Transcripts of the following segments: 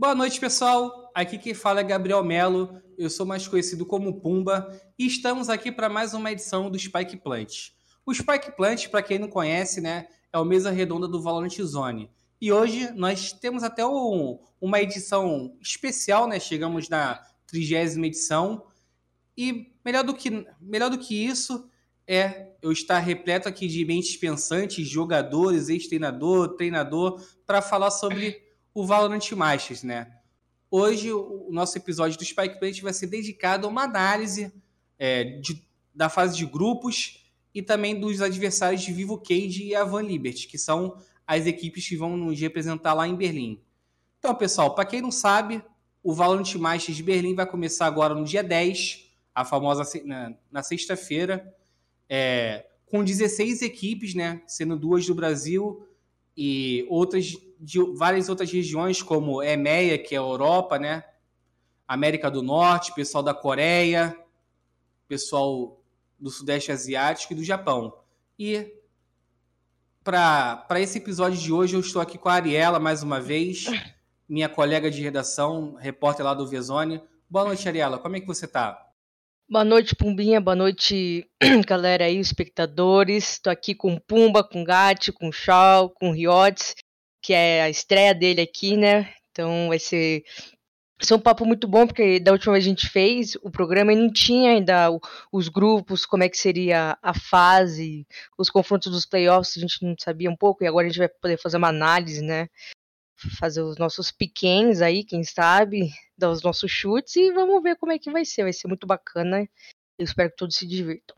Boa noite, pessoal. Aqui quem fala é Gabriel Melo. Eu sou mais conhecido como Pumba e estamos aqui para mais uma edição do Spike Plant. O Spike Plant, para quem não conhece, né, é o mesa redonda do Valorant Zone. E hoje nós temos até um, uma edição especial, né? Chegamos na trigésima edição. E melhor do que, melhor do que isso é eu estar repleto aqui de mentes pensantes, jogadores, ex-treinador, treinador, para falar sobre o Valorant Masters, né? Hoje o nosso episódio do Spike Plant vai ser dedicado a uma análise é, de, da fase de grupos e também dos adversários de Vivo Cage e a Van Liberty, que são as equipes que vão nos representar lá em Berlim. Então, pessoal, para quem não sabe, o Valorant Masters de Berlim vai começar agora no dia 10, a famosa na, na sexta-feira, é, com 16 equipes, né, sendo duas do Brasil e outras de várias outras regiões, como EMEA, que é a Europa, né, América do Norte, pessoal da Coreia, pessoal do Sudeste Asiático e do Japão. E para esse episódio de hoje, eu estou aqui com a Ariela mais uma vez, minha colega de redação, repórter lá do Vezone. Boa noite, Ariela. Como é que você está? Boa noite, Pumbinha. Boa noite, galera aí, espectadores. Estou aqui com Pumba, com Gatti, com Shaw, com Riotes, que é a estreia dele aqui, né? Então vai ser isso é um papo muito bom, porque da última vez a gente fez o programa e não tinha ainda os grupos, como é que seria a fase, os confrontos dos playoffs, a gente não sabia um pouco, e agora a gente vai poder fazer uma análise, né? Fazer os nossos pequenos aí, quem sabe, dar os nossos chutes e vamos ver como é que vai ser. Vai ser muito bacana. Eu espero que todos se divirtam.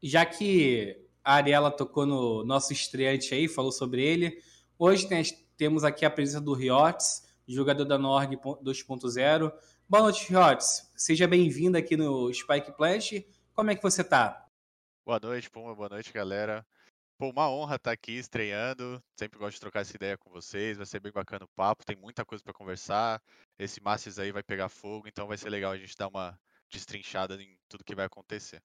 Já que a Ariela tocou no nosso estreante aí, falou sobre ele, hoje temos aqui a presença do Riotes jogador da Norg 2.0. Boa noite, Riotes. Seja bem-vindo aqui no Spike Plant. Como é que você tá? Boa noite, Puma. Boa noite, galera. Pô, uma honra estar aqui estreando. Sempre gosto de trocar essa ideia com vocês. Vai ser bem bacana o papo. Tem muita coisa para conversar. Esse Masters aí vai pegar fogo, então vai ser legal a gente dar uma destrinchada em tudo que vai acontecer.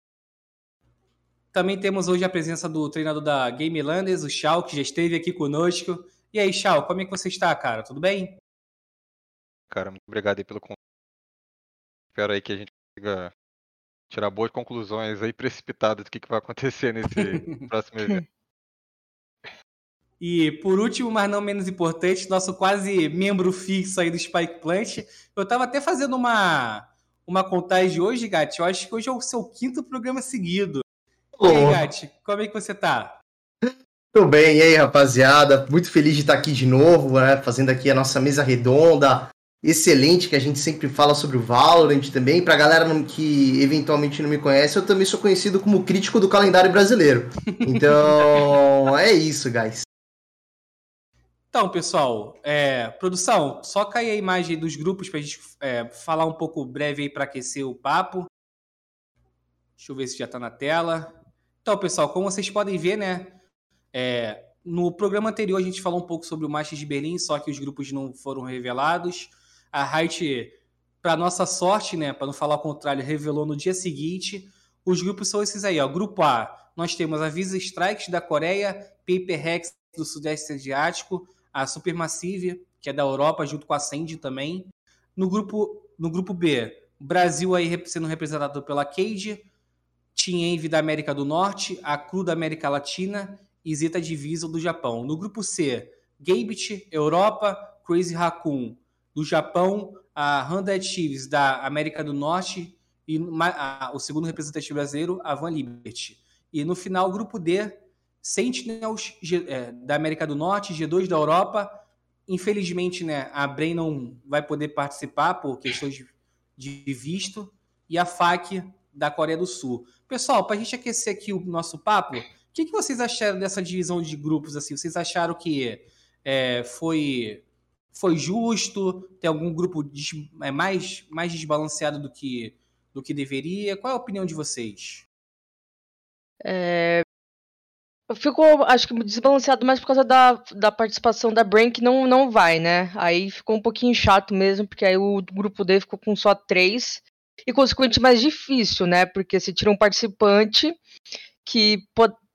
Também temos hoje a presença do treinador da Game Landers, o Shao, que já esteve aqui conosco. E aí, Shao, como é que você está, cara? Tudo bem? Cara, muito obrigado aí pelo convite. Espero aí que a gente consiga tirar boas conclusões aí precipitadas do que, que vai acontecer nesse próximo evento. E por último, mas não menos importante, nosso quase membro fixo aí do Spike Plant. Eu estava até fazendo uma, uma contagem hoje, Gatti. Eu acho que hoje é o seu quinto programa seguido. E aí, Gatti, como é que você tá? Tudo bem, e aí, rapaziada? Muito feliz de estar aqui de novo, né? Fazendo aqui a nossa mesa redonda, excelente que a gente sempre fala sobre o Valorant também. Pra galera que eventualmente não me conhece, eu também sou conhecido como crítico do calendário brasileiro. Então, é isso, guys. Então, pessoal, é, produção, só cair a imagem dos grupos pra gente é, falar um pouco breve aí para aquecer o papo. Deixa eu ver se já tá na tela. Então, pessoal, como vocês podem ver, né? É, no programa anterior a gente falou um pouco sobre o Masters de Berlim, só que os grupos não foram revelados. A Riot, para nossa sorte, né, para não falar o contrário, revelou no dia seguinte. Os grupos são esses aí, ó. Grupo A, nós temos a Visa Strikes da Coreia, Paper Rex do Sudeste Asiático, a Supermassive, que é da Europa, junto com a Sandy também. No grupo, no grupo B, Brasil aí sendo representado pela Cage, Team Envy da América do Norte, a Cru da América Latina e Zeta Division do Japão. No grupo C, Gambit, Europa, Crazy Raccoon do Japão, a Hundred Chiefs da América do Norte e o segundo representante brasileiro, a Van Liberty. E no final, grupo D, Sentinels G, é, da América do Norte, G2 da Europa. Infelizmente, né, a Brain não vai poder participar por questões de, de visto. E a FAC da Coreia do Sul. Pessoal, para a gente aquecer aqui o nosso papo, o que, que, vocês acharam dessa divisão de grupos? assim? Vocês acharam que é, foi foi justo? Tem algum grupo des, é, mais, mais desbalanceado do que, do que deveria? Qual é a opinião de vocês? É, ficou, acho que desbalanceado mais por causa da, da participação da Brain, que não, não vai, né? Aí ficou um pouquinho chato mesmo, porque aí o grupo D ficou com só três. E, consequentemente, mais difícil, né? Porque se tira um participante que.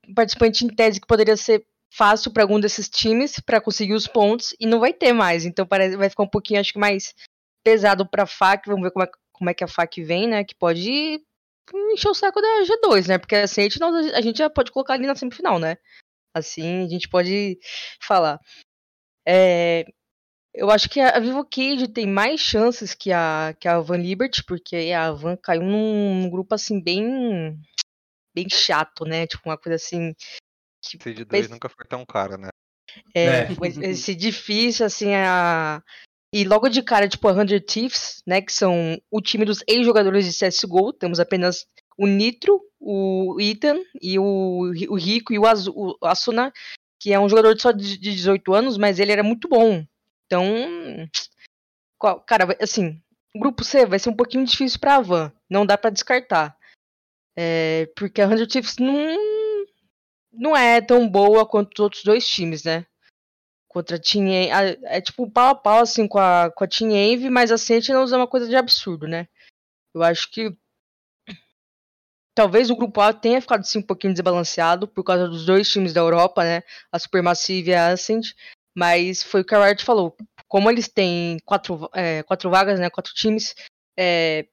Um participante em tese que poderia ser fácil para algum desses times para conseguir os pontos e não vai ter mais. Então parece vai ficar um pouquinho, acho que mais pesado para a FAC. Vamos ver como é, como é que a FAC vem, né? Que pode encher o saco da G2, né? Porque assim a gente, não, a gente já pode colocar ali na semifinal, né? Assim a gente pode falar. É, eu acho que a Vivo Cage tem mais chances que a, que a Van Liberty, porque a Van caiu num, num grupo assim bem bem chato, né? Tipo, uma coisa assim. Que Seed 2 nunca foi tão cara, né? É, é. foi esse difícil, assim, a. E logo de cara, tipo, a 100 Thieves, né? Que são o time dos ex-jogadores de CSGO. Temos apenas o Nitro, o Ethan e o, o Rico e o, Azu, o Asuna, que é um jogador só de 18 anos, mas ele era muito bom. Então, cara, assim, o grupo C vai ser um pouquinho difícil pra Van. Não dá para descartar. É, porque a 100 Chiefs não, não é tão boa quanto os outros dois times, né? Contra a Team Envy. É tipo pau a pau assim com a, com a Team Envy, mas a Sentinels é uma coisa de absurdo, né? Eu acho que talvez o grupo A tenha ficado assim um pouquinho desbalanceado por causa dos dois times da Europa, né? A Supermassive e a Ascent. Mas foi o que a Riot falou. Como eles têm quatro, é, quatro vagas, né? Quatro times, é,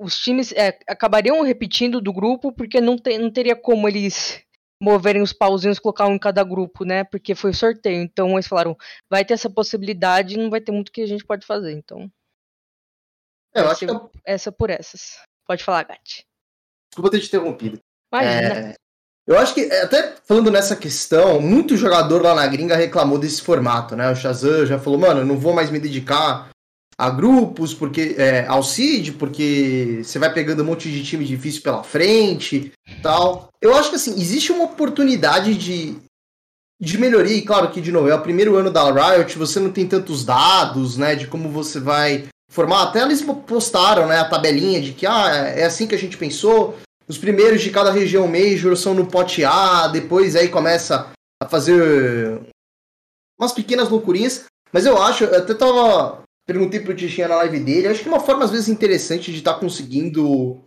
os times é, acabariam repetindo do grupo, porque não, te, não teria como eles moverem os pauzinhos, colocar um em cada grupo, né? Porque foi sorteio. Então eles falaram, vai ter essa possibilidade não vai ter muito que a gente pode fazer. Então. É, eu acho que... Essa por essas. Pode falar, Gatti. Desculpa ter te interrompido. Imagina. É... Eu acho que, até falando nessa questão, muito jogador lá na gringa reclamou desse formato, né? O Shazam já falou, mano, eu não vou mais me dedicar a grupos, porque é, ao CID, porque você vai pegando um monte de time difícil pela frente tal. Eu acho que assim, existe uma oportunidade de, de melhoria, e claro que, de novo, é o primeiro ano da Riot, você não tem tantos dados, né, de como você vai formar. Até eles postaram, né, a tabelinha de que, ah, é assim que a gente pensou, os primeiros de cada região Major são no pote A, depois aí começa a fazer umas pequenas loucurinhas, mas eu acho, eu até tava Perguntei pro Tichinha na live dele. Acho que uma forma, às vezes, interessante de estar tá conseguindo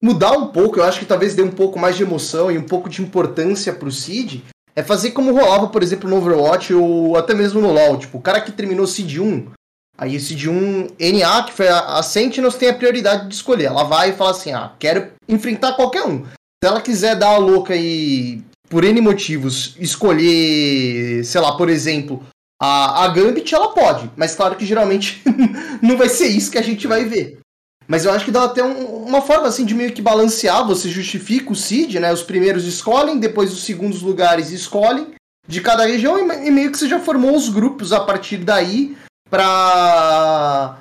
mudar um pouco, eu acho que talvez dê um pouco mais de emoção e um pouco de importância pro Cid, é fazer como rolava, por exemplo, no Overwatch ou até mesmo no LoL. Tipo, o cara que terminou Cid 1, aí o Cid 1 NA, que foi a, a Sentinels, tem a prioridade de escolher. Ela vai e fala assim, ah, quero enfrentar qualquer um. Se ela quiser dar a louca e, por N motivos, escolher, sei lá, por exemplo, a, a Gambit ela pode, mas claro que geralmente não vai ser isso que a gente vai ver. Mas eu acho que dá até um, uma forma assim de meio que balancear, você justifica o seed, né? Os primeiros escolhem, depois os segundos lugares escolhem de cada região e, e meio que você já formou os grupos a partir daí para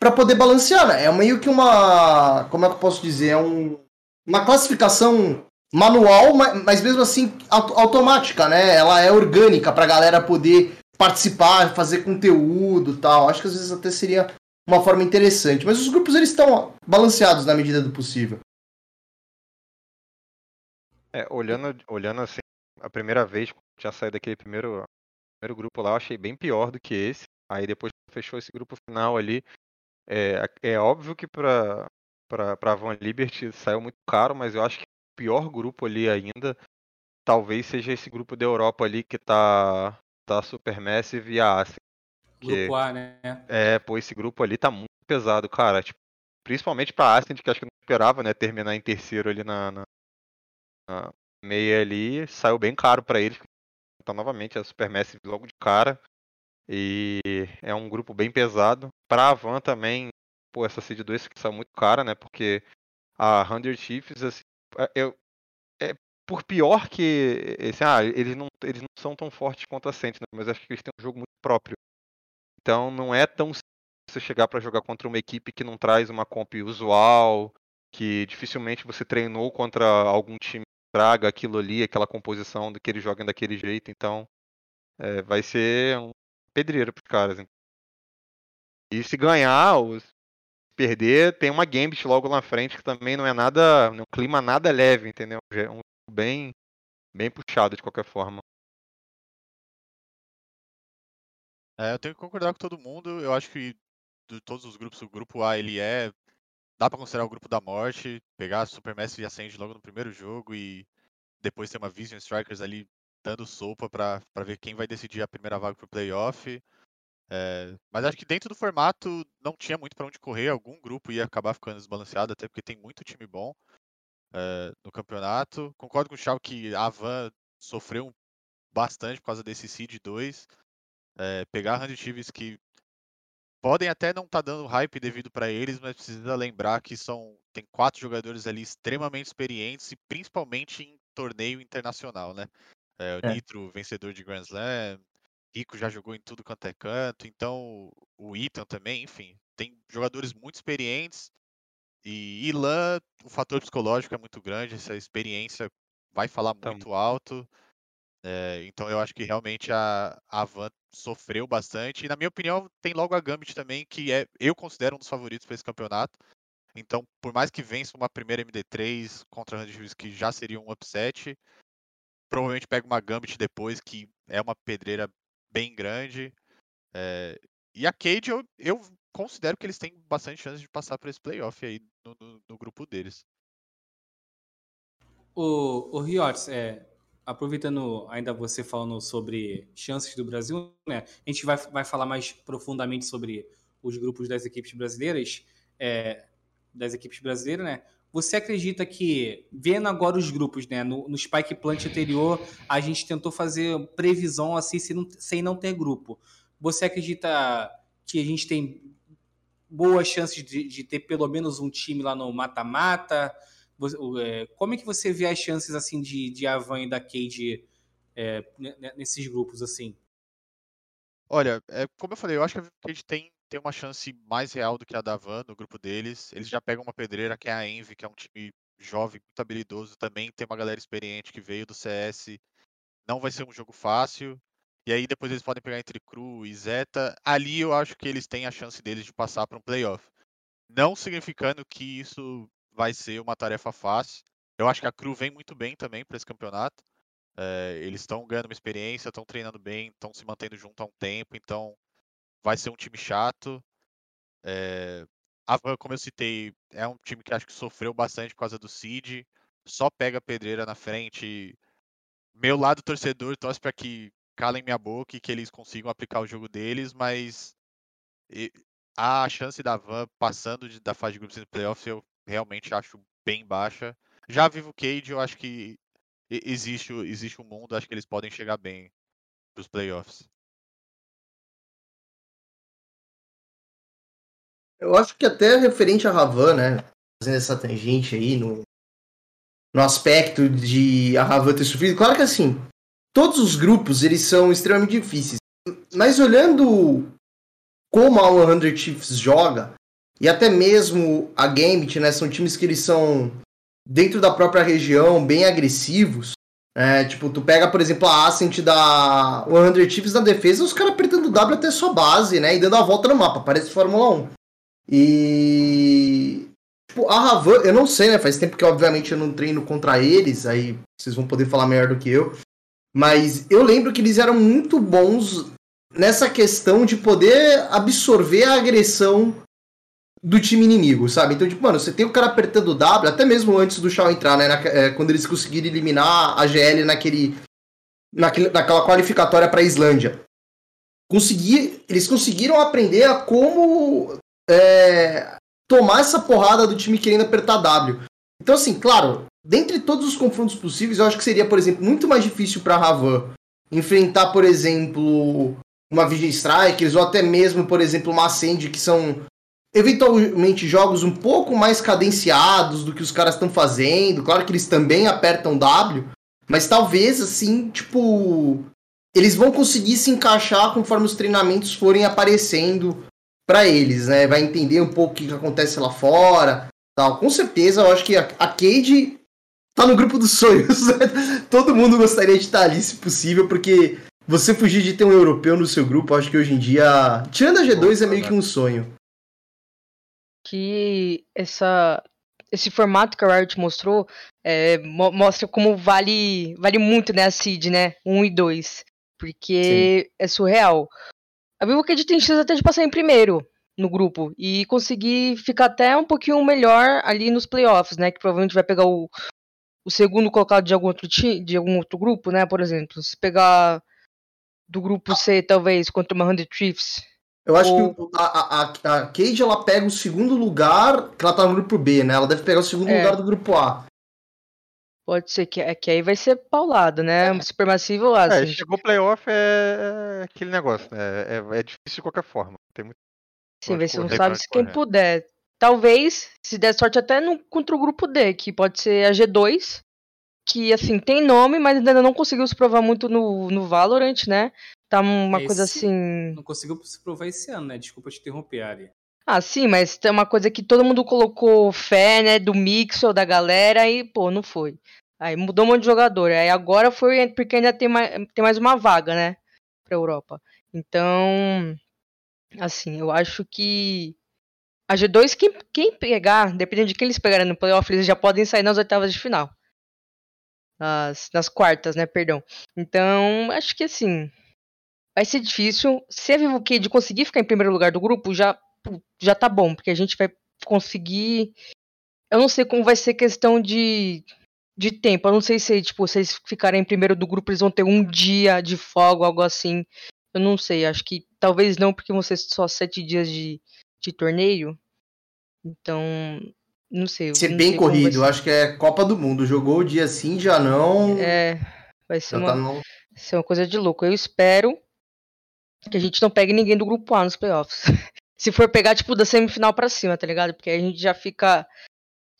para poder balancear, né? É meio que uma, como é que eu posso dizer, é um, uma classificação manual, mas, mas mesmo assim automática, né? Ela é orgânica para a galera poder participar, fazer conteúdo tal. Acho que às vezes até seria uma forma interessante. Mas os grupos eles estão balanceados na medida do possível. É, olhando, olhando assim, a primeira vez que tinha saído daquele primeiro, primeiro grupo lá, eu achei bem pior do que esse. Aí depois fechou esse grupo final ali. É, é óbvio que para para Van Liberty saiu muito caro, mas eu acho que o pior grupo ali ainda talvez seja esse grupo da Europa ali que tá tá Supermassive e a Ascent. Grupo A, né? É, pô, esse grupo ali tá muito pesado, cara. Tipo, principalmente pra Ascent, que acho que não esperava, né, terminar em terceiro ali na, na, na meia ali. Saiu bem caro para eles. Então, novamente, a Supermassive logo de cara. E é um grupo bem pesado. Pra Van também, pô, essa Seed 2 que saiu muito cara, né? Porque a 100 Chiefs, assim, é, eu, é, por pior que esse, ah, eles não, eles não são tão fortes quanto a Sentinel, mas acho que eles têm um jogo muito próprio. Então não é tão simples você chegar para jogar contra uma equipe que não traz uma comp usual, que dificilmente você treinou contra algum time que traga aquilo ali, aquela composição do que eles jogam daquele jeito. Então é, vai ser um pedreiro para os caras. E se ganhar ou perder, tem uma Gambit logo na frente que também não é nada, um clima nada leve, entendeu? É um bem, bem puxado de qualquer forma. É, eu tenho que concordar com todo mundo. Eu acho que de todos os grupos, o grupo A ele é. Dá para considerar o grupo da morte, pegar a Supermassive e Ascend logo no primeiro jogo e depois ter uma Vision Strikers ali dando sopa para ver quem vai decidir a primeira vaga para o playoff. É, mas acho que dentro do formato não tinha muito para onde correr, algum grupo ia acabar ficando desbalanceado, até porque tem muito time bom é, no campeonato. Concordo com o Chau que a Van sofreu bastante por causa desse Seed 2. É, pegar Randy Chiefs que podem até não estar tá dando hype devido para eles, mas precisa lembrar que são tem quatro jogadores ali extremamente experientes e principalmente em torneio internacional, né? É, o é. Nitro, vencedor de Grand Slam, Rico já jogou em tudo quanto é canto, então o Ethan também, enfim, tem jogadores muito experientes e Ilan, o fator psicológico é muito grande, essa experiência vai falar muito alto. É, então eu acho que realmente a, a Van sofreu bastante. E na minha opinião, tem logo a Gambit também, que é eu considero um dos favoritos para esse campeonato. Então, por mais que vença uma primeira MD3 contra a Randy que já seria um upset, provavelmente pega uma Gambit depois, que é uma pedreira bem grande. É, e a Cade, eu, eu considero que eles têm bastante chance de passar para esse playoff aí no, no, no grupo deles. O, o é, aproveitando ainda você falando sobre chances do Brasil, né? A gente vai, vai falar mais profundamente sobre os grupos das equipes brasileiras, é, das equipes brasileiras, né? Você acredita que, vendo agora os grupos, né? No, no Spike Plant anterior, a gente tentou fazer previsão assim sem não, sem não ter grupo. Você acredita que a gente tem boas chances de, de ter pelo menos um time lá no mata-mata? É, como é que você vê as chances assim de, de Avan e da Cade é, nesses grupos assim? Olha, é, como eu falei, eu acho que a Cade tem, tem uma chance mais real do que a da Van no grupo deles. Eles já pegam uma pedreira que é a Envy, que é um time jovem, muito habilidoso também. Tem uma galera experiente que veio do CS. Não vai ser um jogo fácil. E aí depois eles podem pegar entre Cru e Zeta. Ali eu acho que eles têm a chance deles de passar para um playoff. Não significando que isso vai ser uma tarefa fácil. Eu acho que a Cru vem muito bem também para esse campeonato. É, eles estão ganhando uma experiência, estão treinando bem, estão se mantendo junto há um tempo, então vai ser um time chato. É, a Van, como eu citei, é um time que acho que sofreu bastante por causa do Seed, só pega pedreira na frente. Meu lado torcedor torce para que calem minha boca e que eles consigam aplicar o jogo deles, mas a chance da Van passando de, da fase de grupos no playoffs eu realmente acho bem baixa. Já Vivo Cage, eu acho que existe, existe um mundo, acho que eles podem chegar bem para os playoffs. Eu acho que até referente a Ravan, né? Fazendo essa tangente aí no, no aspecto de a Ravan ter sofrido. Claro que assim, todos os grupos eles são extremamente difíceis. Mas olhando como a 100 Chiefs joga, e até mesmo a Gambit, né? São times que eles são, dentro da própria região, bem agressivos. É, tipo, tu pega, por exemplo, a Ascent da 100 Chiefs na defesa, os caras apertando W até sua base, né? E dando a volta no mapa, parece Fórmula 1. E. Tipo, a Ravan, eu não sei, né? Faz tempo que, obviamente, eu não treino contra eles, aí vocês vão poder falar melhor do que eu. Mas eu lembro que eles eram muito bons nessa questão de poder absorver a agressão do time inimigo, sabe? Então, tipo, mano, você tem o cara apertando o W, até mesmo antes do Shao entrar, né? Na, é, quando eles conseguiram eliminar a GL naquele, naquele naquela qualificatória pra Islândia. Consegui, eles conseguiram aprender a como é, tomar essa porrada do time querendo apertar W. Então, assim, claro, dentre todos os confrontos possíveis, eu acho que seria, por exemplo, muito mais difícil pra Ravan enfrentar, por exemplo, uma Vision Strikers, ou até mesmo, por exemplo, uma Ascend, que são eventualmente jogos um pouco mais cadenciados do que os caras estão fazendo. Claro que eles também apertam W, mas talvez assim, tipo, eles vão conseguir se encaixar conforme os treinamentos forem aparecendo para eles, né? Vai entender um pouco o que, acontece lá fora, tal. Com certeza, eu acho que a, Cade tá no grupo dos sonhos. Né? Todo mundo gostaria de estar ali, se possível, porque você fugir de ter um europeu no seu grupo, acho que hoje em dia, tirando a G2 é meio que um sonho que essa, esse formato que a Riot mostrou é, mo mostra como vale, vale muito, né, a seed, né, 1 e 2, porque Sim. é surreal. A Vivocat tem chance até de passar em primeiro no grupo e conseguir ficar até um pouquinho melhor ali nos playoffs, né, que provavelmente vai pegar o, o segundo colocado de algum outro time, de algum outro grupo, né? Por exemplo, se pegar do grupo C, talvez, contra uma Hundred Chiefs. Eu acho Ou... que a, a, a Cage ela pega o segundo lugar, que ela tá no grupo B, né? Ela deve pegar o segundo é. lugar do grupo A. Pode ser que, é, que aí vai ser paulado, né? É. Supermassive ou assim. É, chegou playoff é, é aquele negócio, né? É, é difícil de qualquer forma. Tem muito. Sim, vai ser um sabe se quem puder. Talvez, se der sorte, até no, contra o grupo D, que pode ser a G2, que assim, tem nome, mas ainda não conseguiu se provar muito no, no Valorant, né? Tá uma esse coisa assim. Não conseguiu se provar esse ano, né? Desculpa te interromper, Ari. Ah, sim, mas tem uma coisa que todo mundo colocou fé, né? Do Mixel, da galera, e, pô, não foi. Aí mudou um monte de jogador. Aí agora foi porque ainda tem mais, tem mais uma vaga, né? Pra Europa. Então, assim, eu acho que a G2, quem, quem pegar, dependendo de quem eles pegarem no playoff, eles já podem sair nas oitavas de final. Nas, nas quartas, né? Perdão. Então, acho que assim. Vai ser difícil. Se a Vivo Cade conseguir ficar em primeiro lugar do grupo, já, já tá bom, porque a gente vai conseguir. Eu não sei como vai ser questão de de tempo. Eu não sei se, tipo, se eles ficarem primeiro do grupo, eles vão ter um dia de folga, algo assim. Eu não sei, acho que talvez não, porque vão ser só sete dias de, de torneio. Então, não sei. Ser bem corrido, ser. acho que é Copa do Mundo. Jogou o dia sim, já não. É, vai ser, uma, tá no... ser uma coisa de louco. Eu espero que a gente não pegue ninguém do grupo A nos playoffs. Se for pegar, tipo, da semifinal para cima, tá ligado? Porque a gente já fica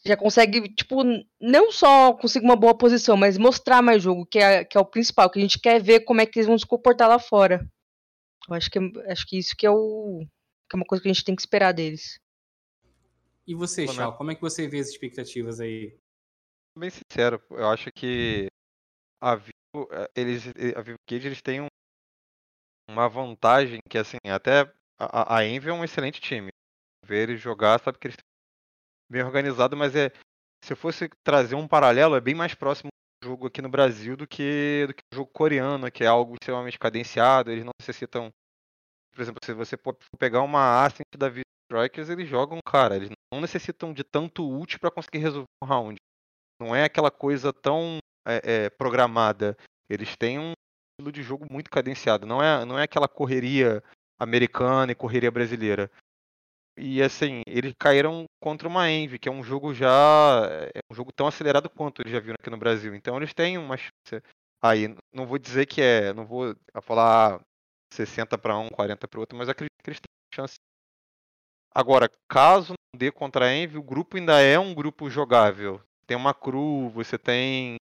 já consegue, tipo, não só conseguir uma boa posição, mas mostrar mais jogo, que é, que é o principal, que a gente quer ver como é que eles vão se comportar lá fora. Eu acho que, acho que isso que é o que é uma coisa que a gente tem que esperar deles. E você, Chal, como é que você vê as expectativas aí? Bem sincero, eu acho que a Vivo, eh, eles, eh, a Vivo Cage, eles têm um, uma vantagem que, assim, até a, a Envy é um excelente time. Ver eles jogar, sabe que eles bem organizado, mas é se eu fosse trazer um paralelo, é bem mais próximo do jogo aqui no Brasil do que do que o jogo coreano, que é algo extremamente cadenciado, eles não necessitam por exemplo, se você pegar uma Ascent da Vista Strikers, eles jogam, cara, eles não necessitam de tanto ult para conseguir resolver um round. Não é aquela coisa tão é, é, programada. Eles têm um estilo de jogo muito cadenciado. Não é, não é aquela correria americana e correria brasileira. E assim, eles caíram contra uma Envy, que é um jogo já. É um jogo tão acelerado quanto eles já viram aqui no Brasil. Então eles têm uma chance. Aí, não vou dizer que é. Não vou falar 60 para um, 40 para outro, mas acredito que eles têm chance. Agora, caso não dê contra a Envy, o grupo ainda é um grupo jogável. Tem uma cru, você tem.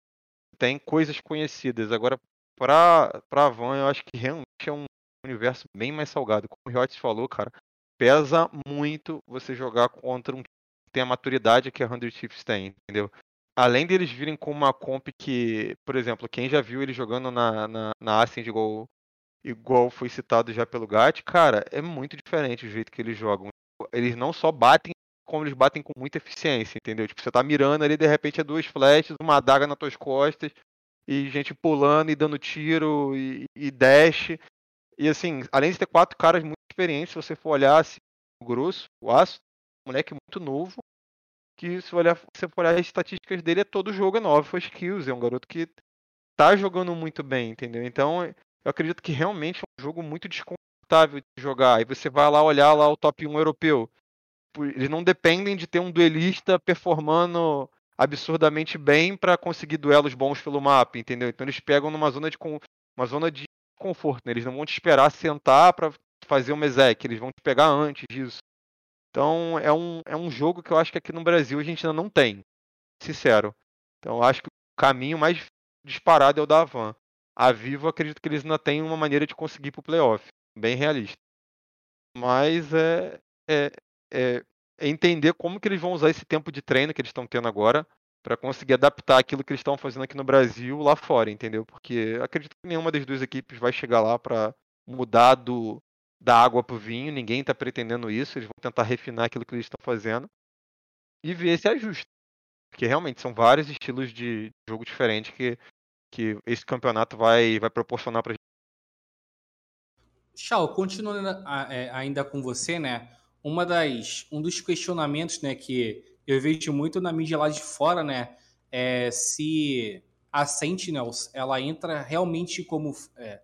Tem coisas conhecidas. Agora, para a Van, eu acho que realmente é um universo bem mais salgado. Como o Riot falou, cara, pesa muito você jogar contra um que tem a maturidade que a 100 Chiefs tem, entendeu? Além deles virem com uma comp que, por exemplo, quem já viu ele jogando na, na, na Ascend igual, igual foi citado já pelo Gat, cara, é muito diferente o jeito que eles jogam. Eles não só batem, como eles batem com muita eficiência, entendeu? Tipo, você tá mirando ali, de repente é duas flashes, uma adaga nas tuas costas, e gente pulando e dando tiro e, e dash. E assim, além de ter quatro caras muito experientes, se você for olhar assim, o grosso, o aço, um moleque muito novo, que se, você for olhar as estatísticas dele, é todo jogo é 9 foi skills, é um garoto que tá jogando muito bem, entendeu? Então, eu acredito que realmente é um jogo muito desconfortável de jogar. Aí você vai lá olhar lá o top 1 europeu. Eles não dependem de ter um duelista performando absurdamente bem para conseguir duelos bons pelo mapa, entendeu? Então eles pegam numa zona de uma zona de conforto, né? Eles não vão te esperar sentar para fazer uma exec, eles vão te pegar antes disso. Então é um, é um jogo que eu acho que aqui no Brasil a gente ainda não tem, sincero. Então eu acho que o caminho mais disparado é o da Avan. A Vivo acredito que eles ainda têm uma maneira de conseguir para o playoff, bem realista. Mas é, é, é, é entender como que eles vão usar esse tempo de treino que eles estão tendo agora para conseguir adaptar aquilo que eles estão fazendo aqui no Brasil lá fora, entendeu? Porque acredito que nenhuma das duas equipes vai chegar lá para mudar do, da água para o vinho, ninguém está pretendendo isso, eles vão tentar refinar aquilo que eles estão fazendo e ver se ajusta. Porque realmente são vários estilos de jogo diferentes que, que esse campeonato vai, vai proporcionar para gente. Chau, continuando é, ainda com você, né? Uma das, um dos questionamentos né, que eu vejo muito na mídia lá de fora, né? é, se a Sentinels ela entra realmente como é,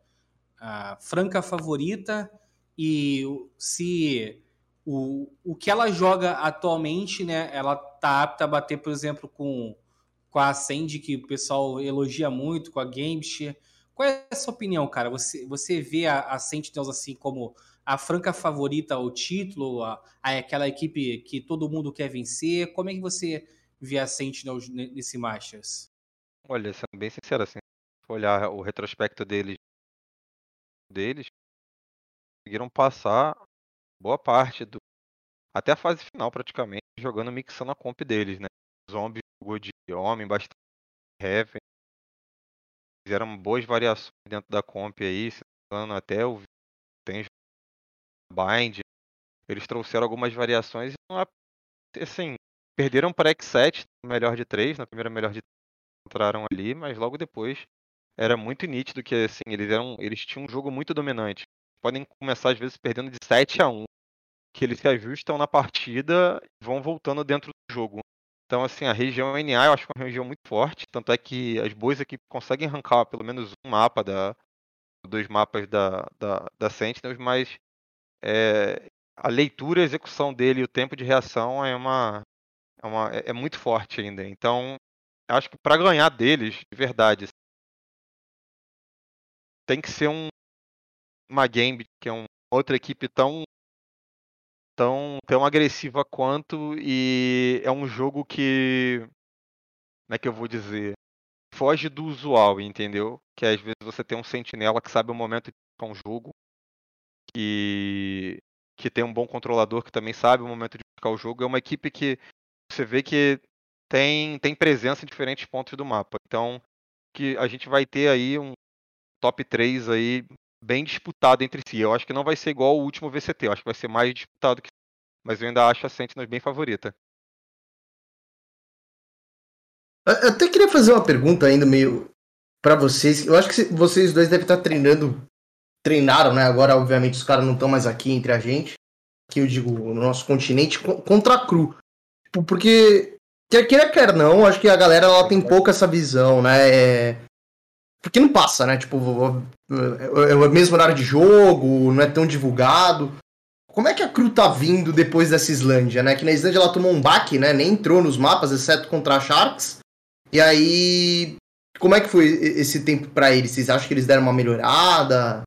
a franca favorita e se o, o que ela joga atualmente, né, ela tá apta a bater, por exemplo, com, com a Ascend, que o pessoal elogia muito, com a Gameshare. Qual é a sua opinião, cara? Você, você vê a, a Sentinels assim como a franca favorita ao título, a, a, aquela equipe que todo mundo quer vencer? Como é que você vê a Sentinels nesse Masters? Olha, sendo bem sincero, assim, olhar o retrospecto deles, deles conseguiram passar boa parte do até a fase final praticamente jogando mixando a comp deles, né? Zombie jogou de homem, bastante heavy. Fizeram boas variações dentro da comp aí, se não até o tem bind. Eles trouxeram algumas variações e assim, perderam para X7, melhor de três, na primeira melhor de entraram ali, mas logo depois era muito nítido que assim, eles eram, eles tinham um jogo muito dominante. Podem começar às vezes perdendo de 7 a 1, que eles se ajustam na partida e vão voltando dentro do jogo. Então, assim, a região NA eu acho que é uma região muito forte, tanto é que as boas equipes conseguem arrancar pelo menos um mapa da dois mapas da, da, da Sentinels, mas é, a leitura, a execução dele e o tempo de reação é uma é, uma, é, é muito forte ainda. Então, acho que para ganhar deles, de verdade, tem que ser um uma game que é uma outra equipe tão tão tão agressiva quanto e é um jogo que como é que eu vou dizer foge do usual, entendeu? Que às vezes você tem um sentinela que sabe o momento de ficar um jogo que que tem um bom controlador que também sabe o momento de ficar o jogo. É uma equipe que você vê que tem, tem presença em diferentes pontos do mapa. Então, que a gente vai ter aí um top 3 aí bem disputado entre si. Eu acho que não vai ser igual o último VCT, eu acho que vai ser mais disputado que mas eu ainda acho a Sentinels bem favorita. Eu até queria fazer uma pergunta ainda meio para vocês. Eu acho que vocês dois devem estar treinando, treinaram, né? Agora, obviamente, os caras não estão mais aqui entre a gente. Que eu digo, no nosso continente, contra a Cru. Tipo, porque, quer queira, quer não, acho que a galera ela tem pouca essa visão, né? É... Porque não passa, né? Tipo, é o mesmo horário de jogo, não é tão divulgado. Como é que a Cru tá vindo depois dessa Islândia, né? Que na Islândia ela tomou um baque, né? Nem entrou nos mapas, exceto contra a Sharks. E aí, como é que foi esse tempo para eles? Vocês acham que eles deram uma melhorada?